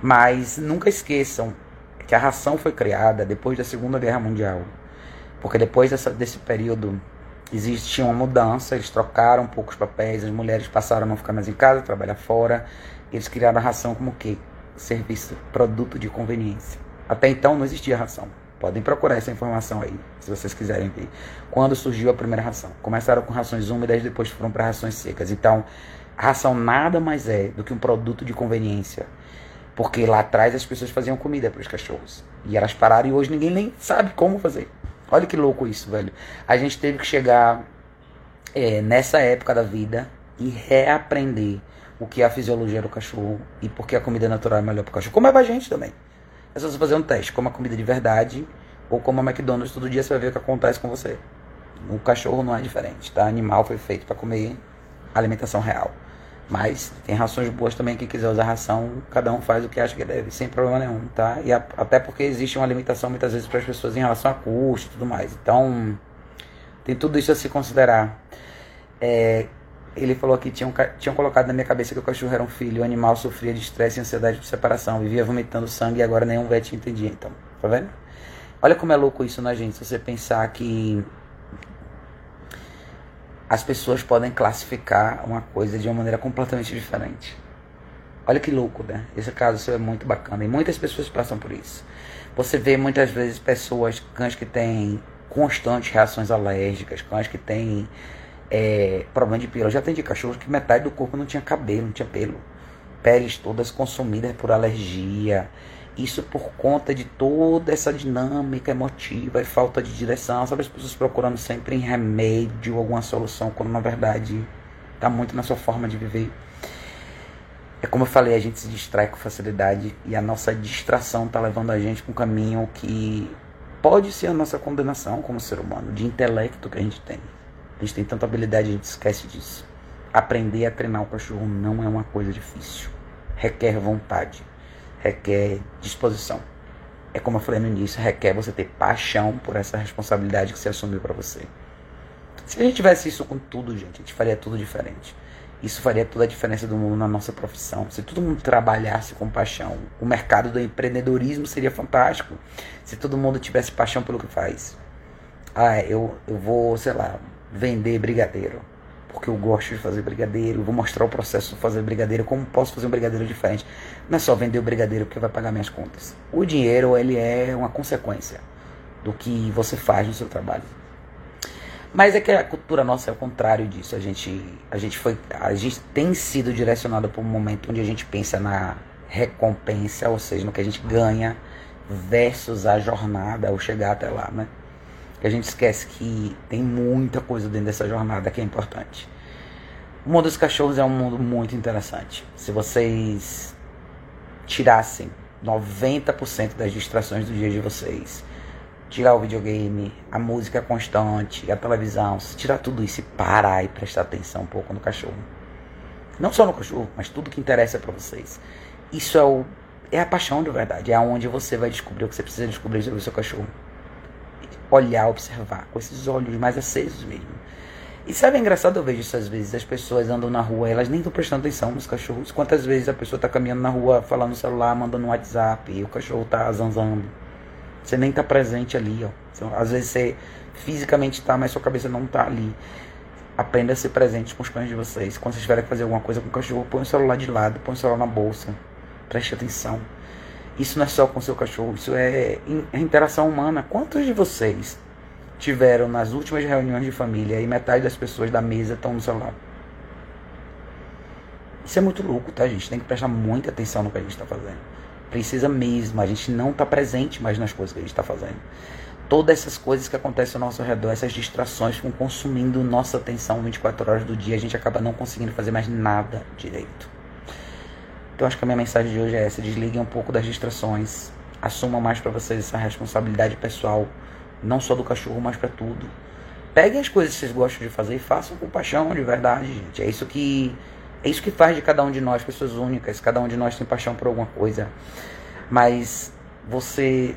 Mas nunca esqueçam que a ração foi criada depois da Segunda Guerra Mundial. Porque depois dessa, desse período existia uma mudança, eles trocaram um pouco os papéis, as mulheres passaram a não ficar mais em casa, trabalhar fora. Eles criaram a ração como o quê? Serviço, produto de conveniência. Até então não existia ração. Podem procurar essa informação aí, se vocês quiserem ver. Quando surgiu a primeira ração? Começaram com rações úmidas, depois foram para rações secas. Então, a ração nada mais é do que um produto de conveniência. Porque lá atrás as pessoas faziam comida para os cachorros. E elas pararam e hoje ninguém nem sabe como fazer. Olha que louco isso, velho. A gente teve que chegar é, nessa época da vida e reaprender o que é a fisiologia do cachorro e porque a comida natural é melhor para o cachorro. Como é pra gente também. É só você fazer um teste, coma comida de verdade ou coma McDonald's todo dia, você vai ver o que acontece com você. O cachorro não é diferente, tá? Animal foi feito para comer alimentação real. Mas tem rações boas também, quem quiser usar ração, cada um faz o que acha que deve, sem problema nenhum, tá? E a, até porque existe uma limitação muitas vezes para as pessoas em relação a custo e tudo mais. Então, tem tudo isso a se considerar. É, ele falou que tinham, tinham colocado na minha cabeça que o cachorro era um filho, o animal sofria de estresse e ansiedade por separação, vivia vomitando sangue e agora nenhum vet entendia. Então, tá vendo? Olha como é louco isso na gente, se você pensar que as pessoas podem classificar uma coisa de uma maneira completamente diferente. Olha que louco, né? Esse caso é muito bacana e muitas pessoas passam por isso. Você vê muitas vezes pessoas, cães que têm constantes reações alérgicas, cães que têm é, problema de pelo. Eu já atendi cachorros que metade do corpo não tinha cabelo, não tinha pelo. Peles todas consumidas por alergia. Isso por conta de toda essa dinâmica emotiva e falta de direção. Sabe as pessoas procurando sempre em remédio, alguma solução, quando na verdade está muito na sua forma de viver. É como eu falei, a gente se distrai com facilidade e a nossa distração está levando a gente para um caminho que pode ser a nossa condenação como ser humano, de intelecto que a gente tem. A gente tem tanta habilidade, a gente esquece disso. Aprender a treinar o cachorro não é uma coisa difícil. Requer vontade, requer disposição. É como eu falei no início, requer você ter paixão por essa responsabilidade que você assumiu para você. Se a gente tivesse isso com tudo, gente, a gente faria tudo diferente. Isso faria toda a diferença do mundo na nossa profissão. Se todo mundo trabalhasse com paixão, o mercado do empreendedorismo seria fantástico. Se todo mundo tivesse paixão pelo que faz. Ah, eu, eu vou, sei lá, vender brigadeiro. Porque eu gosto de fazer brigadeiro. Vou mostrar o processo de fazer brigadeiro. Como posso fazer um brigadeiro diferente. Não é só vender o brigadeiro porque vai pagar minhas contas. O dinheiro, ele é uma consequência do que você faz no seu trabalho. Mas é que a cultura nossa é o contrário disso. A gente, a gente foi, a gente tem sido direcionado para um momento onde a gente pensa na recompensa, ou seja, no que a gente ganha versus a jornada ao chegar até lá, né? Que a gente esquece que tem muita coisa dentro dessa jornada que é importante. O mundo dos cachorros é um mundo muito interessante. Se vocês tirassem 90% das distrações do dia de vocês tirar o videogame, a música constante, a televisão, se tirar tudo isso e parar e prestar atenção um pouco no cachorro. Não só no cachorro, mas tudo que interessa para vocês. Isso é, o, é a paixão de verdade, é aonde você vai descobrir o que você precisa descobrir sobre o seu cachorro. Olhar, observar, com esses olhos mais acesos mesmo. E sabe, é engraçado, eu vejo isso às vezes, as pessoas andam na rua, elas nem estão prestando atenção nos cachorros. Quantas vezes a pessoa está caminhando na rua, falando no celular, mandando um WhatsApp, e o cachorro está zanzando você nem está presente ali, ó. Então, às vezes você fisicamente está, mas sua cabeça não está ali. Aprenda a ser presente com os cães de vocês. Quando vocês tiverem que fazer alguma coisa com o cachorro, põe o celular de lado, põe o celular na bolsa. Preste atenção. Isso não é só com seu cachorro, isso é, é interação humana. Quantos de vocês tiveram nas últimas reuniões de família e metade das pessoas da mesa estão no celular? Isso é muito louco, tá, gente? Tem que prestar muita atenção no que a gente está fazendo. Precisa mesmo. A gente não está presente mais nas coisas que a gente está fazendo. Todas essas coisas que acontecem ao nosso redor, essas distrações ficam consumindo nossa atenção 24 horas do dia. A gente acaba não conseguindo fazer mais nada direito. Então acho que a minha mensagem de hoje é essa: desliguem um pouco das distrações. Assumam mais para vocês essa responsabilidade pessoal, não só do cachorro, mas para tudo. Peguem as coisas que vocês gostam de fazer e façam com paixão, de verdade, gente. É isso que é isso que faz de cada um de nós pessoas únicas. Cada um de nós tem paixão por alguma coisa. Mas você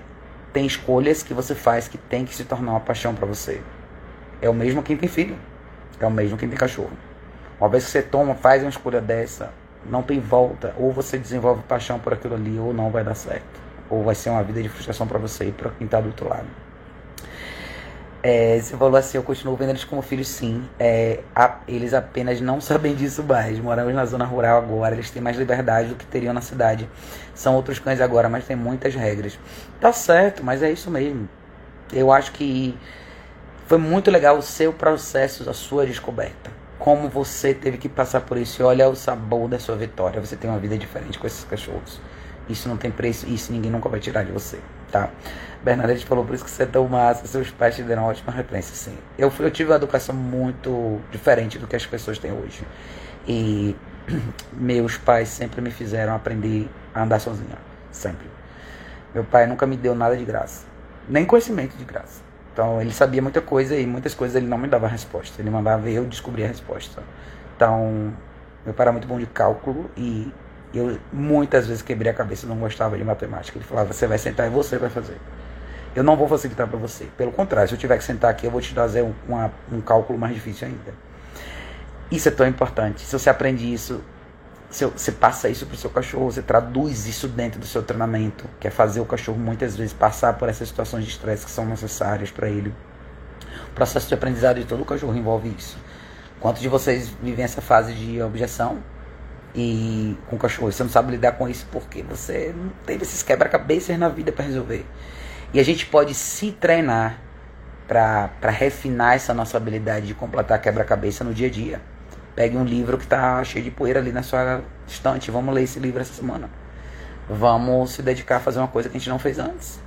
tem escolhas que você faz que tem que se tornar uma paixão para você. É o mesmo quem tem filho. É o mesmo quem tem cachorro. Uma vez que você toma, faz uma escolha dessa, não tem volta. Ou você desenvolve paixão por aquilo ali, ou não vai dar certo. Ou vai ser uma vida de frustração para você e para quem está do outro lado. É, você falou assim, eu continuo vendo eles como filhos, sim. É, a, eles apenas não sabem disso mais. Moramos na zona rural agora, eles têm mais liberdade do que teriam na cidade. São outros cães agora, mas tem muitas regras. Tá certo, mas é isso mesmo. Eu acho que foi muito legal o seu processo, a sua descoberta. Como você teve que passar por isso olha o sabor da sua vitória. Você tem uma vida diferente com esses cachorros. Isso não tem preço, isso ninguém nunca vai tirar de você, tá? Bernadette falou, por isso que você é tão massa, seus pais te deram uma ótima referência, sim. Eu, eu tive uma educação muito diferente do que as pessoas têm hoje. E meus pais sempre me fizeram aprender a andar sozinha, sempre. Meu pai nunca me deu nada de graça, nem conhecimento de graça. Então ele sabia muita coisa e muitas coisas ele não me dava resposta, ele mandava eu descobrir a resposta. Então, meu pai era muito bom de cálculo e eu muitas vezes quebrei a cabeça, não gostava de matemática. Ele falava: você vai sentar e você vai fazer. Eu não vou facilitar para você. Pelo contrário, se eu tiver que sentar aqui, eu vou te trazer um, uma, um cálculo mais difícil ainda. Isso é tão importante. Se você aprende isso, você passa isso para o seu cachorro, você traduz isso dentro do seu treinamento, que é fazer o cachorro muitas vezes passar por essas situações de estresse que são necessárias para ele. O processo de aprendizado de todo o cachorro envolve isso. Quantos de vocês vivem essa fase de objeção? e com cachorro. Você não sabe lidar com isso porque você não teve esses quebra-cabeças na vida para resolver. E a gente pode se treinar para refinar essa nossa habilidade de completar quebra-cabeça no dia a dia. Pegue um livro que está cheio de poeira ali na sua estante. Vamos ler esse livro essa semana. Vamos se dedicar a fazer uma coisa que a gente não fez antes.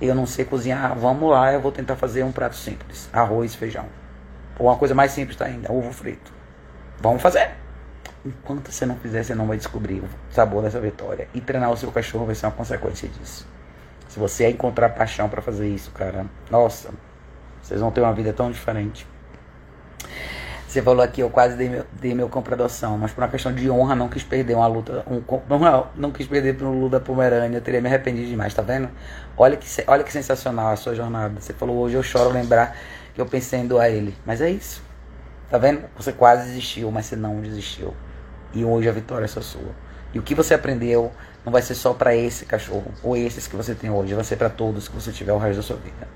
Eu não sei cozinhar. Vamos lá, eu vou tentar fazer um prato simples: arroz, feijão. Ou uma coisa mais simples tá ainda: ovo frito. Vamos fazer. Enquanto você não fizer, você não vai descobrir o sabor dessa vitória. E treinar o seu cachorro vai ser uma consequência disso. Se você encontrar paixão para fazer isso, cara, nossa, vocês vão ter uma vida tão diferente. Você falou aqui, eu quase dei meu, dei meu cão adoção, mas por uma questão de honra não quis perder uma luta, um, não, não quis perder um Lula Pomerânia, eu teria me arrependido demais, tá vendo? Olha que, olha que sensacional a sua jornada. Você falou hoje eu choro lembrar que eu pensei em doar ele, mas é isso. Tá vendo? Você quase desistiu, mas você não desistiu. E hoje a vitória é só sua. E o que você aprendeu não vai ser só para esse cachorro ou esses que você tem hoje, vai ser para todos que você tiver o resto da sua vida.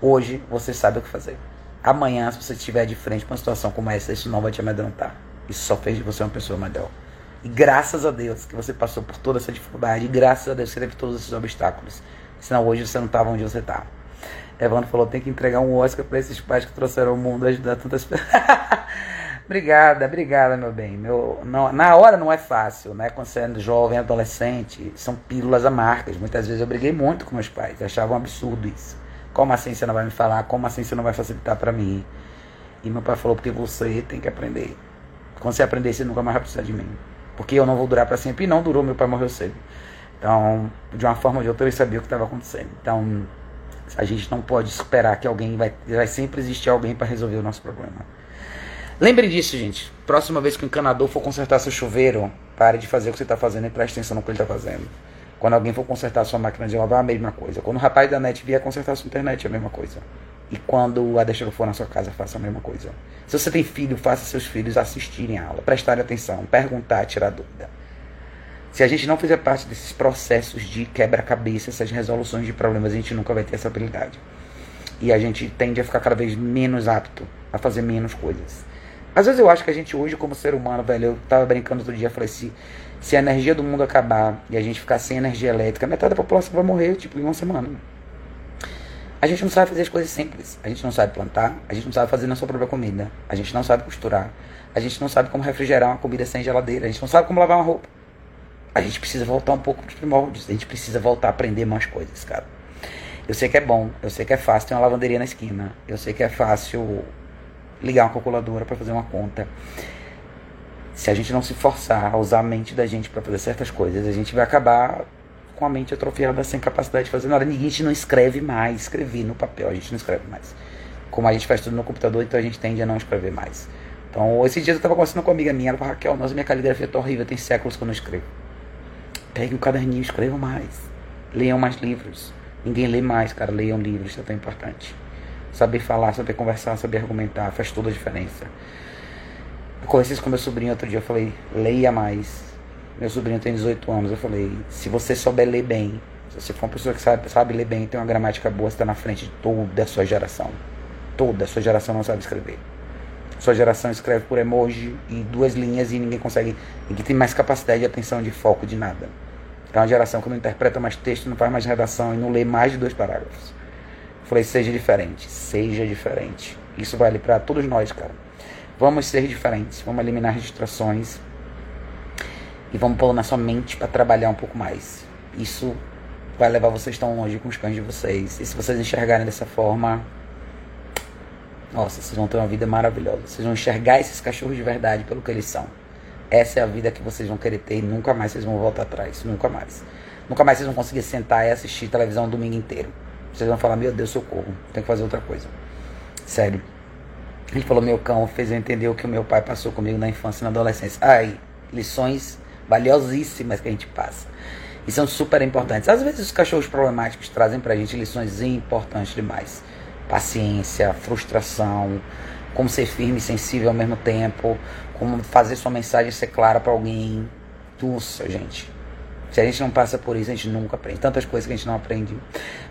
Hoje você sabe o que fazer. Amanhã, se você estiver de frente com uma situação como essa, isso não vai te amedrontar. Isso só fez de você uma pessoa melhor. E graças a Deus que você passou por toda essa dificuldade. E graças a Deus que você teve todos esses obstáculos. Senão hoje você não estava onde você está. Evandro falou: tem que entregar um Oscar para esses pais que trouxeram o mundo ajudar tantas pessoas. obrigada, obrigada, meu bem. Meu, não, na hora não é fácil, né? Quando você é jovem, adolescente, são pílulas amargas. Muitas vezes eu briguei muito com meus pais, achavam um absurdo isso. Como assim você não vai me falar? Como assim você não vai facilitar para mim? E meu pai falou: porque você tem que aprender. Quando você aprender, você nunca mais vai precisar de mim. Porque eu não vou durar para sempre. E não durou, meu pai morreu cedo. Então, de uma forma ou de outra, eu sabia o que estava acontecendo. Então, a gente não pode esperar que alguém vai. Vai sempre existir alguém para resolver o nosso problema. Lembre disso, gente. Próxima vez que o encanador for consertar seu chuveiro, pare de fazer o que você está fazendo e preste atenção no que ele está fazendo. Quando alguém for consertar sua máquina de lavar, a mesma coisa. Quando o rapaz da net vier consertar sua internet, é a mesma coisa. E quando o adestro for na sua casa, faça a mesma coisa. Se você tem filho, faça seus filhos assistirem a aula, prestarem atenção, perguntar, tirar dúvida. Se a gente não fizer parte desses processos de quebra-cabeça, essas resoluções de problemas, a gente nunca vai ter essa habilidade. E a gente tende a ficar cada vez menos apto a fazer menos coisas. Às vezes eu acho que a gente hoje, como ser humano, velho, eu tava brincando outro dia, falei, se, se a energia do mundo acabar e a gente ficar sem energia elétrica, metade da população vai morrer, tipo, em uma semana. A gente não sabe fazer as coisas simples. A gente não sabe plantar, a gente não sabe fazer nossa própria comida, a gente não sabe costurar, a gente não sabe como refrigerar uma comida sem geladeira, a gente não sabe como lavar uma roupa. A gente precisa voltar um pouco para os primórdios, a gente precisa voltar a aprender mais coisas, cara. Eu sei que é bom, eu sei que é fácil ter uma lavanderia na esquina, eu sei que é fácil ligar uma calculadora para fazer uma conta. Se a gente não se forçar a usar a mente da gente para fazer certas coisas, a gente vai acabar com a mente atrofiada sem capacidade de fazer nada. Ninguém a gente não escreve mais, escrever no papel, a gente não escreve mais. Como a gente faz tudo no computador, então a gente tende a não escrever mais. Então, esses dias eu estava conversando com uma amiga minha, ela falou, Raquel, nossa, minha caligrafia tá horrível, tem séculos que eu não escrevo. Pegue um caderninho, escrevam mais. Leiam mais livros. Ninguém lê mais, cara. Leiam livros, isso é tão importante. Saber falar, saber conversar, saber argumentar, faz toda a diferença. Eu conversei com meu sobrinho outro dia, eu falei, leia mais. Meu sobrinho tem 18 anos, eu falei, se você souber ler bem, se você for uma pessoa que sabe, sabe ler bem, tem uma gramática boa, você está na frente de toda a sua geração. Toda a sua geração não sabe escrever. Sua geração escreve por emoji e duas linhas e ninguém consegue. Ninguém tem mais capacidade de atenção, de foco, de nada. É uma geração que não interpreta mais texto, não faz mais redação e não lê mais de dois parágrafos. falei, seja diferente. Seja diferente. Isso vale para todos nós, cara. Vamos ser diferentes. Vamos eliminar distrações. E vamos pôr na sua mente para trabalhar um pouco mais. Isso vai levar vocês tão longe com os cães de vocês. E se vocês enxergarem dessa forma, nossa, vocês vão ter uma vida maravilhosa. Vocês vão enxergar esses cachorros de verdade pelo que eles são. Essa é a vida que vocês vão querer ter e nunca mais vocês vão voltar atrás. Nunca mais. Nunca mais vocês vão conseguir sentar e assistir televisão o domingo inteiro. Vocês vão falar, meu Deus, socorro, tem que fazer outra coisa. Sério. Ele falou, meu cão fez eu entender o que o meu pai passou comigo na infância e na adolescência. Ai, lições valiosíssimas que a gente passa. E são super importantes. Às vezes os cachorros problemáticos trazem pra gente lições importantes demais paciência, frustração, como ser firme e sensível ao mesmo tempo, como fazer sua mensagem ser clara para alguém. Nossa, gente. Se a gente não passa por isso, a gente nunca aprende. Tantas coisas que a gente não aprende.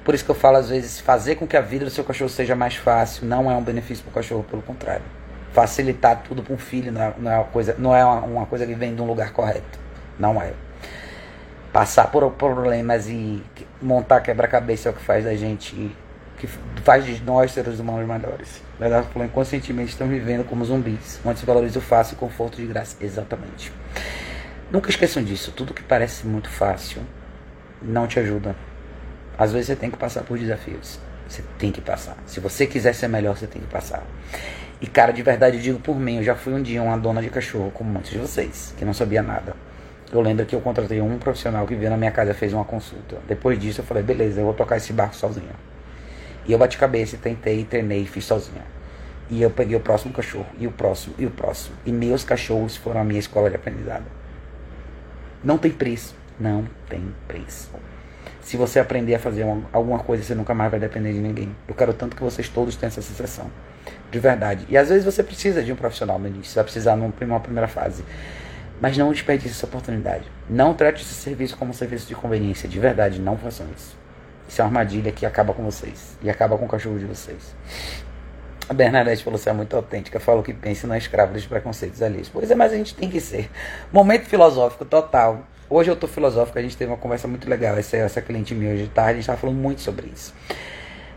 Por isso que eu falo às vezes, fazer com que a vida do seu cachorro seja mais fácil não é um benefício para o cachorro, pelo contrário. Facilitar tudo para um filho não é, não é, uma coisa, não é uma, uma coisa que vem de um lugar correto. Não é. Passar por problemas e montar quebra-cabeça é o que faz da gente que faz de nós seres humanos melhores. Verdade falou, inconscientemente estamos vivendo como zumbis, onde se valoriza o fácil e conforto de graça. Exatamente. Nunca esqueçam disso. Tudo que parece muito fácil não te ajuda. Às vezes você tem que passar por desafios. Você tem que passar. Se você quiser ser melhor, você tem que passar. E cara, de verdade, eu digo por mim, eu já fui um dia uma dona de cachorro, como muitos de vocês, que não sabia nada. Eu lembro que eu contratei um profissional que veio na minha casa e fez uma consulta. Depois disso eu falei, beleza, eu vou tocar esse barco sozinho. E eu bati cabeça, tentei, treinei, fiz sozinha. E eu peguei o próximo cachorro, e o próximo, e o próximo. E meus cachorros foram a minha escola de aprendizado. Não tem preço. Não tem preço. Se você aprender a fazer uma, alguma coisa, você nunca mais vai depender de ninguém. Eu quero tanto que vocês todos tenham essa sensação. De verdade. E às vezes você precisa de um profissional no você vai precisar numa primeira fase. Mas não desperdice essa oportunidade. Não trate esse serviço como um serviço de conveniência. De verdade, não façam isso. Isso é uma armadilha que acaba com vocês. E acaba com o cachorro de vocês. A Bernadette falou: você é muito autêntica. Falou que pense não é escravo dos preconceitos ali. Pois é, mas a gente tem que ser. Momento filosófico total. Hoje eu tô filosófico. A gente teve uma conversa muito legal. Essa, essa cliente minha hoje de tarde. A gente tava falando muito sobre isso.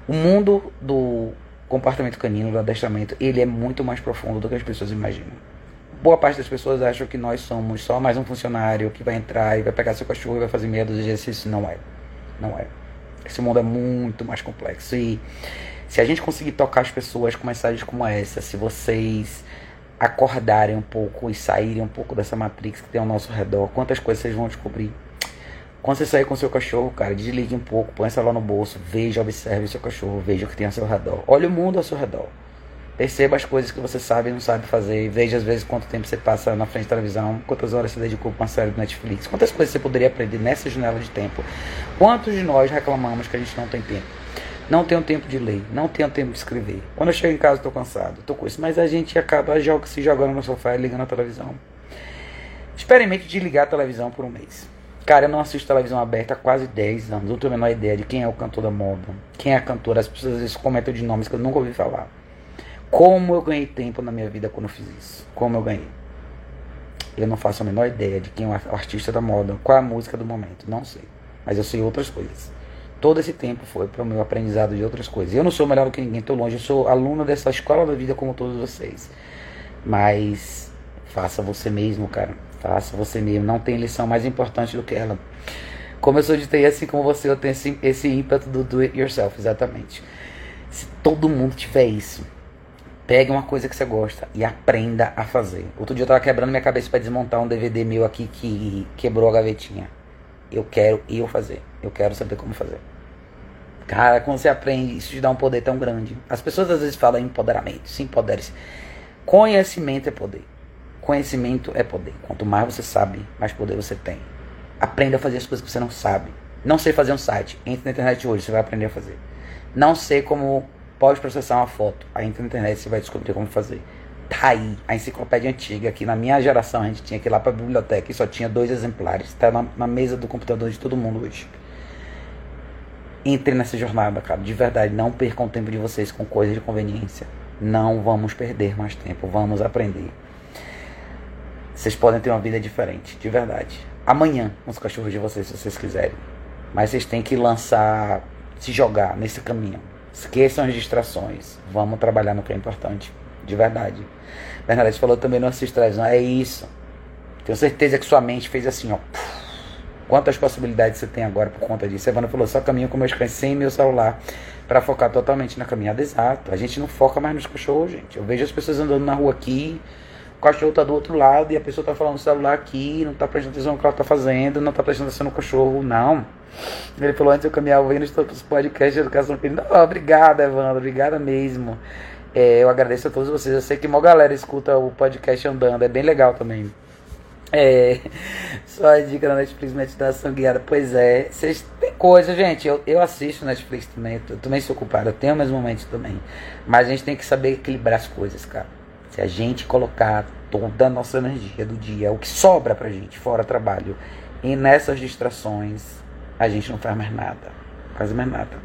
O mundo do comportamento canino, do adestramento, ele é muito mais profundo do que as pessoas imaginam boa parte das pessoas acham que nós somos só mais um funcionário que vai entrar e vai pegar seu cachorro e vai fazer meia dúzia de exercícios. Não é. Não é. Esse mundo é muito mais complexo. E se a gente conseguir tocar as pessoas com mensagens como essa, se vocês acordarem um pouco e saírem um pouco dessa matrix que tem ao nosso redor, quantas coisas vocês vão descobrir. Quando você sair com seu cachorro, cara, desligue um pouco, põe lá no bolso, veja, observe o seu cachorro, veja o que tem ao seu redor. Olha o mundo ao seu redor. Perceba as coisas que você sabe e não sabe fazer. Veja às vezes quanto tempo você passa na frente da televisão, quantas horas você dedicou para uma série do Netflix, quantas coisas você poderia aprender nessa janela de tempo. Quantos de nós reclamamos que a gente não tem tempo? Não tenho tempo de ler, não tenho tempo de escrever. Quando eu chego em casa estou cansado, estou com isso. Mas a gente acaba joga, se jogando no sofá e ligando a televisão. Experimente desligar a televisão por um mês. Cara, eu não assisto televisão aberta há quase 10 anos. Não tenho a menor ideia de quem é o cantor da moda, quem é a cantora. As pessoas às vezes comentam de nomes que eu nunca ouvi falar. Como eu ganhei tempo na minha vida quando eu fiz isso? Como eu ganhei? Eu não faço a menor ideia de quem é o artista da moda, qual é a música do momento, não sei. Mas eu sei outras coisas. Todo esse tempo foi para o meu aprendizado de outras coisas. Eu não sou melhor do que ninguém, estou longe. Eu sou aluno dessa escola da vida como todos vocês. Mas faça você mesmo, cara. Faça você mesmo. Não tem lição mais importante do que ela. Como eu sou de TI, assim como você, eu tenho esse, esse ímpeto do do it yourself, exatamente. Se todo mundo tiver isso, Pegue uma coisa que você gosta e aprenda a fazer. Outro dia eu tava quebrando minha cabeça para desmontar um DVD meu aqui que quebrou a gavetinha. Eu quero eu fazer. Eu quero saber como fazer. Cara, quando você aprende, isso te dá um poder tão grande. As pessoas às vezes falam empoderamento. Se empodere-se. Conhecimento é poder. Conhecimento é poder. Quanto mais você sabe, mais poder você tem. Aprenda a fazer as coisas que você não sabe. Não sei fazer um site. Entre na internet hoje, você vai aprender a fazer. Não sei como pode processar uma foto. Aí entra na internet você vai descobrir como fazer. Tá aí, a enciclopédia antiga, que na minha geração a gente tinha que ir lá para a biblioteca e só tinha dois exemplares. Está na, na, mesa do computador de todo mundo hoje. Entre nessa jornada, cara. De verdade, não percam o tempo de vocês com coisas de conveniência. Não vamos perder mais tempo, vamos aprender. Vocês podem ter uma vida diferente, de verdade. Amanhã, os cachorros de vocês, se vocês quiserem. Mas vocês têm que lançar, se jogar nesse caminho. Esqueçam as distrações. Vamos trabalhar no que é importante. De verdade. Bernadette falou também não assiste televisão. É isso. Tenho certeza que sua mente fez assim, ó. Quantas possibilidades você tem agora por conta disso? Evana falou, só caminho com meus cães sem meu celular para focar totalmente na caminhada. Exato. A gente não foca mais nos cachorros, gente. Eu vejo as pessoas andando na rua aqui, o cachorro tá do outro lado e a pessoa tá falando no celular aqui, não tá prestando atenção no que ela tá fazendo, não tá prestando atenção no cachorro. Não. Ele falou antes eu caminhava ouvindo os podcasts de educação filho. Oh, obrigada, Evandro, obrigada mesmo. É, eu agradeço a todos vocês. Eu sei que uma galera escuta o podcast andando, é bem legal também. É, só a dica da Netflix meditação guiada. Pois é, tem coisa, gente. Eu, eu assisto Netflix também, eu também sou ocupado, eu tenho meus momentos também. Mas a gente tem que saber equilibrar as coisas, cara. Se a gente colocar toda a nossa energia do dia, o que sobra pra gente, fora trabalho, e nessas distrações, a gente não faz mais nada. Quase mais nada.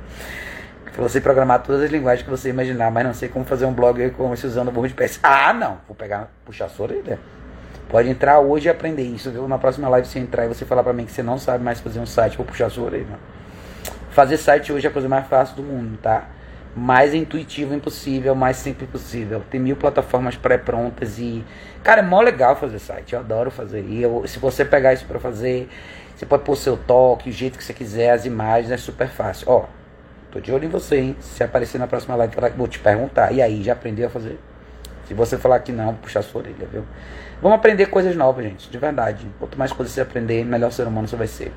Você programar todas as linguagens que você imaginar, mas não sei como fazer um blog como usando de pés. Ah, não! Vou pegar, puxar a sua orelha. Pode entrar hoje e aprender isso, viu? Na próxima live você entrar e você falar pra mim que você não sabe mais fazer um site, vou puxar sua orelha. Fazer site hoje é a coisa mais fácil do mundo, tá? Mais intuitivo impossível, mais simples possível. Tem mil plataformas pré-prontas e. Cara, é mó legal fazer site. Eu adoro fazer. E eu, se você pegar isso pra fazer você pode pôr seu toque, o jeito que você quiser, as imagens, é super fácil. Ó, tô de olho em você, hein? Se aparecer na próxima live, vou te perguntar. E aí, já aprendeu a fazer? Se você falar que não, puxar sua orelha, viu? Vamos aprender coisas novas, gente, de verdade. Quanto mais coisas você aprender, melhor ser humano você vai ser.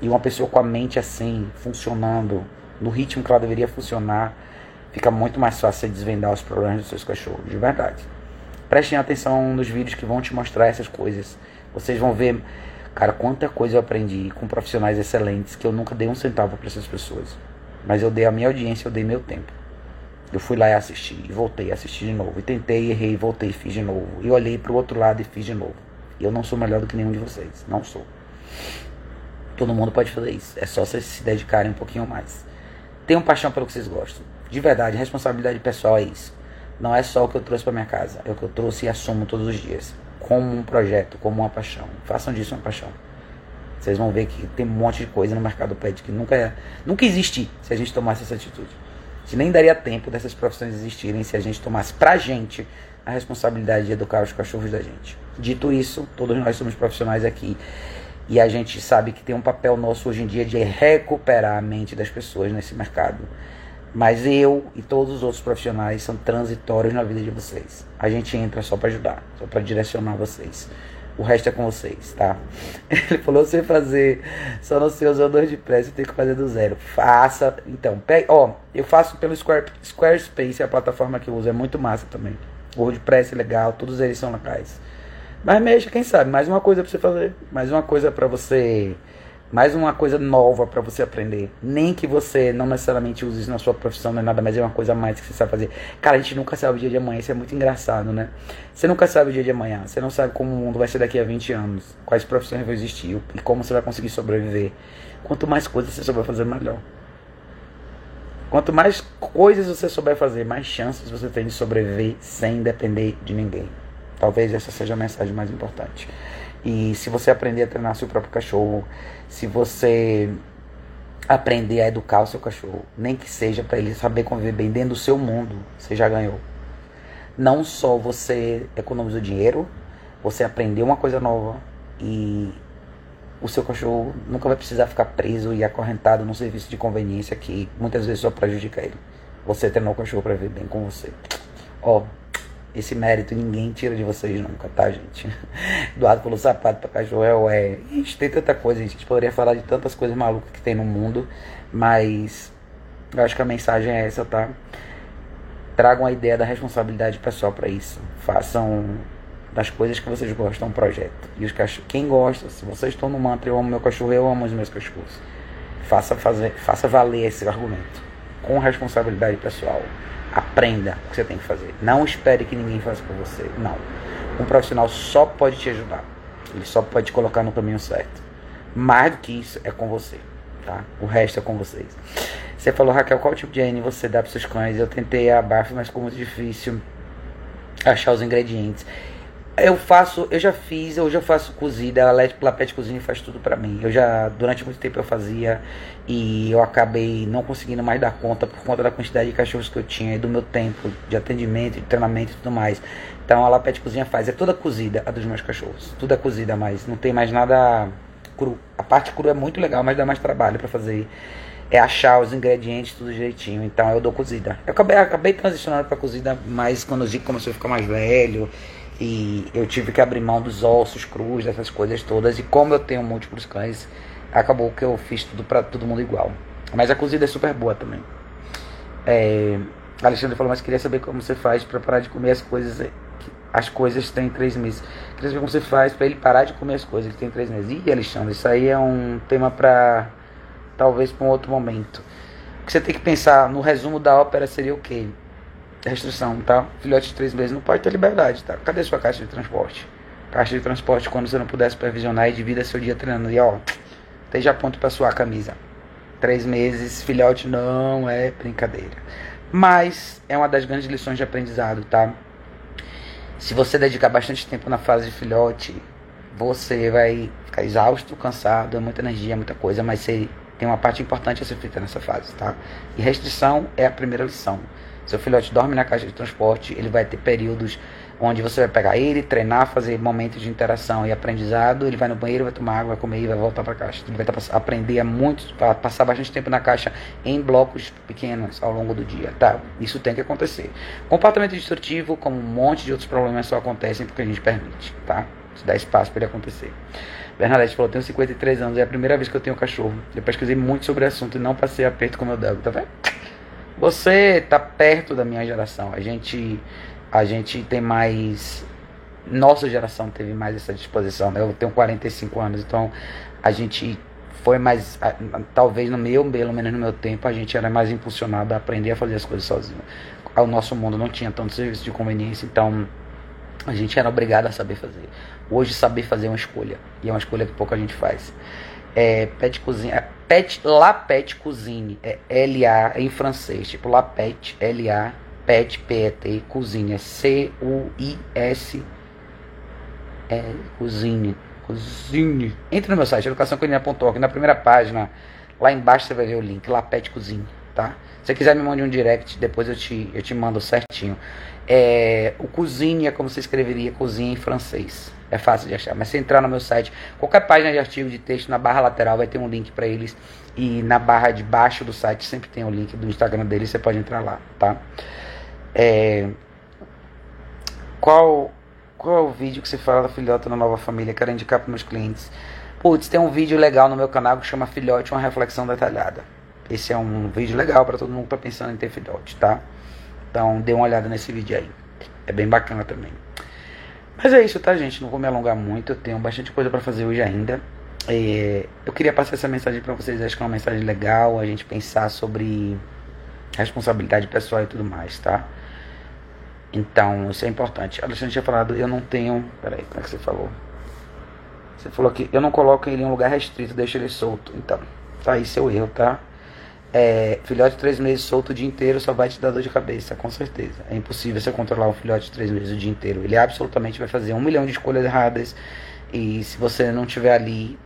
E uma pessoa com a mente assim, funcionando, no ritmo que ela deveria funcionar, fica muito mais fácil você desvendar os problemas dos seus cachorros, de verdade. Prestem atenção nos vídeos que vão te mostrar essas coisas. Vocês vão ver Cara, quanta coisa eu aprendi com profissionais excelentes que eu nunca dei um centavo para essas pessoas. Mas eu dei a minha audiência, eu dei meu tempo. Eu fui lá e assisti, e voltei, assisti de novo. E tentei, errei, voltei, fiz de novo. E olhei para o outro lado e fiz de novo. E eu não sou melhor do que nenhum de vocês. Não sou. Todo mundo pode fazer isso. É só vocês se dedicarem um pouquinho mais. Tenham paixão pelo que vocês gostam. De verdade, responsabilidade pessoal é isso. Não é só o que eu trouxe para minha casa. É o que eu trouxe e assumo todos os dias como um projeto, como uma paixão. Façam disso uma paixão. Vocês vão ver que tem um monte de coisa no mercado pet que nunca, nunca existe se a gente tomasse essa atitude. Gente nem daria tempo dessas profissões existirem se a gente tomasse pra gente a responsabilidade de educar os cachorros da gente. Dito isso, todos nós somos profissionais aqui e a gente sabe que tem um papel nosso hoje em dia de recuperar a mente das pessoas nesse mercado. Mas eu e todos os outros profissionais são transitórios na vida de vocês. A gente entra só para ajudar, só para direcionar vocês. O resto é com vocês, tá? Ele falou você fazer só no seu usador de pressa, tem que fazer do zero. Faça, então, pegue, ó, eu faço pelo Square, Squarespace, a plataforma que eu uso é muito massa também. O WordPress é legal, todos eles são legais. Mas mexa, quem sabe, mais uma coisa para você fazer, mais uma coisa para você mais uma coisa nova para você aprender. Nem que você não necessariamente use isso na sua profissão, não é nada, mas é uma coisa a mais que você sabe fazer. Cara, a gente nunca sabe o dia de amanhã, isso é muito engraçado, né? Você nunca sabe o dia de amanhã, você não sabe como o mundo vai ser daqui a 20 anos, quais profissões vão existir e como você vai conseguir sobreviver. Quanto mais coisas você souber fazer, melhor. Quanto mais coisas você souber fazer, mais chances você tem de sobreviver sem depender de ninguém. Talvez essa seja a mensagem mais importante. E se você aprender a treinar seu próprio cachorro, se você aprender a educar o seu cachorro, nem que seja para ele saber conviver bem dentro do seu mundo, você já ganhou. Não só você economizou dinheiro, você aprendeu uma coisa nova e o seu cachorro nunca vai precisar ficar preso e acorrentado num serviço de conveniência que muitas vezes só prejudica ele. Você treinou o cachorro para viver bem com você. Ó, esse mérito ninguém tira de vocês nunca, tá, gente? Doado pelo sapato pra cachorro é. Ixi, tem tanta coisa, gente. A gente poderia falar de tantas coisas malucas que tem no mundo, mas eu acho que a mensagem é essa, tá? Tragam a ideia da responsabilidade pessoal para isso. Façam das coisas que vocês gostam um projeto. E os cachorros, quem gosta, se vocês estão no mantra, eu amo meu cachorro, eu amo os meus cachorros. Faça, fazer, faça valer esse argumento com responsabilidade pessoal. Aprenda o que você tem que fazer. Não espere que ninguém faça por você. Não. Um profissional só pode te ajudar. Ele só pode te colocar no caminho certo. Mais do que isso é com você. Tá? O resto é com vocês. Você falou, Raquel, qual tipo de N você dá para seus cães? Eu tentei a barfa, mas ficou muito difícil achar os ingredientes. Eu faço, eu já fiz, eu já faço cozida, a Lapete Cozinha faz tudo para mim. Eu já, durante muito tempo eu fazia e eu acabei não conseguindo mais dar conta por conta da quantidade de cachorros que eu tinha e do meu tempo de atendimento, de treinamento e tudo mais. Então a Lapete Cozinha faz, é toda cozida a dos meus cachorros. Tudo é cozida mais, não tem mais nada cru. A parte cru é muito legal, mas dá mais trabalho para fazer. É achar os ingredientes tudo direitinho. Então eu dou cozida. Eu acabei, acabei transicionando para cozida mais quando o Zico começou a ficar mais velho e eu tive que abrir mão dos ossos crus, dessas coisas todas. E como eu tenho múltiplos cães, acabou que eu fiz tudo para todo mundo igual. Mas a cozida é super boa também. É, Alexandre falou, mas queria saber como você faz para parar de comer as coisas. As coisas têm três meses. Queria saber como você faz para ele parar de comer as coisas. Ele tem três meses. Ih, Alexandre, isso aí é um tema para talvez para um outro momento. O que você tem que pensar no resumo da ópera seria o quê? Restrição, tá? Filhote de três meses não pode ter liberdade, tá? Cadê sua caixa de transporte? Caixa de transporte quando você não puder supervisionar e divida seu dia treinando. E ó, esteja ponto para suar a camisa. Três meses, filhote não é brincadeira. Mas é uma das grandes lições de aprendizado, tá? Se você dedicar bastante tempo na fase de filhote, você vai ficar exausto, cansado, é muita energia, é muita coisa, mas você tem uma parte importante a ser feita nessa fase, tá? E restrição é a primeira lição. Seu filhote dorme na caixa de transporte, ele vai ter períodos onde você vai pegar ele, treinar, fazer momentos de interação e aprendizado. Ele vai no banheiro, vai tomar água, vai comer e vai voltar para a caixa. Ele vai aprender a muito, passar bastante tempo na caixa em blocos pequenos ao longo do dia, tá? Isso tem que acontecer. Comportamento destrutivo, como um monte de outros problemas, só acontecem porque a gente permite, tá? Se dá espaço para ele acontecer. Bernadette falou: tenho 53 anos, é a primeira vez que eu tenho cachorro. Eu pesquisei muito sobre o assunto e não passei aperto com meu dog, tá vendo? Você tá perto da minha geração. A gente a gente tem mais nossa geração teve mais essa disposição. Né? Eu tenho 45 anos, então a gente foi mais. Talvez no meu, pelo menos no meu tempo, a gente era mais impulsionado a aprender a fazer as coisas sozinho. O nosso mundo não tinha tanto serviço de conveniência, então a gente era obrigado a saber fazer. Hoje, saber fazer é uma escolha, e é uma escolha que pouca gente faz. É, pet cozinha, é, pet, La Pet Cuisine, é L-A em francês, tipo La Pet, L-A, Pet, P-E-T, Cozinha, C-U-I-S, é, Cozinha Cozinhe. Entre no meu site, educaçãoculinária.org. Na primeira página, lá embaixo você vai ver o link, lá Pet Cozinhe, tá? Se você quiser me mande um direct, depois eu te, eu te mando certinho. É, o cozinha é como você escreveria cozinha em francês. É fácil de achar. Mas se entrar no meu site, qualquer página de artigo de texto, na barra lateral vai ter um link para eles. E na barra de baixo do site sempre tem o link do Instagram deles, você pode entrar lá, tá? É, qual qual é o vídeo que você fala da filhota na nova família? Quero indicar para meus clientes. Putz, tem um vídeo legal no meu canal que chama Filhote, uma reflexão detalhada. Esse é um vídeo legal para todo mundo que tá pensando em ter filhote, tá? Então dê uma olhada nesse vídeo aí. É bem bacana também. Mas é isso, tá, gente? Não vou me alongar muito. Eu tenho bastante coisa para fazer hoje ainda. É, eu queria passar essa mensagem para vocês. Acho que é uma mensagem legal. A gente pensar sobre responsabilidade pessoal e tudo mais, tá? Então, isso é importante. Alexandre tinha falado, eu não tenho. Peraí, como é que você falou? Você falou que eu não coloco ele em um lugar restrito, deixo ele solto. Então, tá aí seu erro, tá? É, filhote de três meses solto o dia inteiro só vai te dar dor de cabeça, com certeza. É impossível você controlar um filhote de três meses o dia inteiro. Ele absolutamente vai fazer um milhão de escolhas erradas. E se você não tiver ali,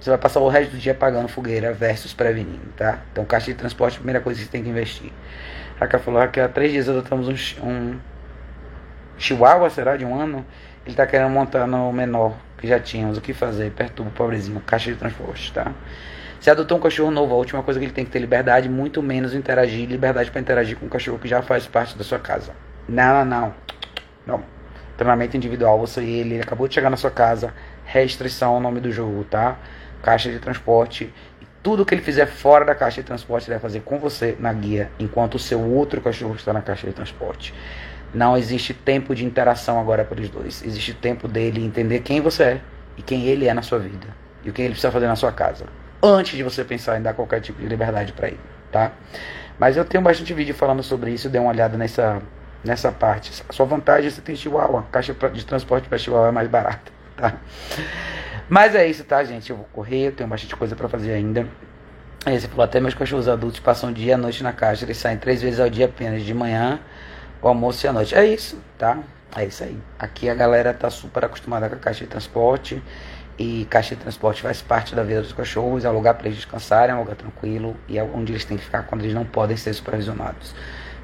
você vai passar o resto do dia pagando fogueira versus prevenindo, tá? Então, caixa de transporte, é a primeira coisa que você tem que investir. Raquel falou que há três dias adotamos um, um Chihuahua, será? De um ano. Ele tá querendo montar no menor que já tínhamos. O que fazer? Perturba o pobrezinho. Caixa de transporte, tá? Se adotou um cachorro novo, a última coisa que ele tem que ter liberdade, muito menos interagir, liberdade para interagir com um cachorro que já faz parte da sua casa. Não, não, não. Não. Treinamento individual, você e ele, ele acabou de chegar na sua casa, restrição ao nome do jogo, tá? Caixa de transporte. Tudo que ele fizer fora da caixa de transporte, ele vai fazer com você na guia, enquanto o seu outro cachorro está na caixa de transporte. Não existe tempo de interação agora para os dois. Existe tempo dele entender quem você é e quem ele é na sua vida e o que ele precisa fazer na sua casa antes de você pensar em dar qualquer tipo de liberdade para ele, tá? Mas eu tenho bastante vídeo falando sobre isso, dê uma olhada nessa nessa parte. A sua vantagem é você tem Chihuahua, caixa de transporte para Chihuahua é mais barata, tá? Mas é isso, tá, gente? Eu vou correr, eu tenho bastante coisa para fazer ainda. Aí você falou, até meus cachorros adultos passam dia e noite na caixa, eles saem três vezes ao dia apenas, de manhã, o almoço e a noite. É isso, tá? É isso aí. Aqui a galera tá super acostumada com a caixa de transporte. E caixa de transporte faz parte da vida dos cachorros, é um lugar para eles descansarem, é um lugar tranquilo e é onde eles têm que ficar quando eles não podem ser supervisionados.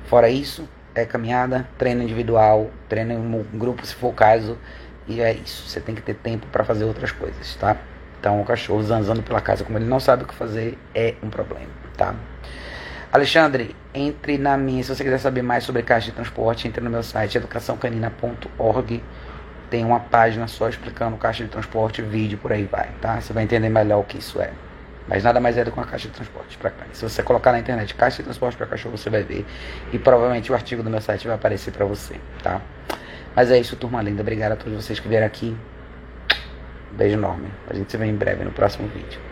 Fora isso, é caminhada, treino individual, treino em grupo se for o caso, e é isso. Você tem que ter tempo para fazer outras coisas, tá? Então o cachorro zanzando pela casa como ele não sabe o que fazer é um problema, tá? Alexandre, entre na minha. Se você quiser saber mais sobre caixa de transporte, entre no meu site educaçãocanina.org. Tem uma página só explicando caixa de transporte, vídeo, por aí vai, tá? Você vai entender melhor o que isso é. Mas nada mais é do que uma caixa de transporte para cães. Se você colocar na internet caixa de transporte para cachorro, você vai ver. E provavelmente o artigo do meu site vai aparecer para você, tá? Mas é isso, turma linda. Obrigado a todos vocês que vieram aqui. beijo enorme. A gente se vê em breve no próximo vídeo.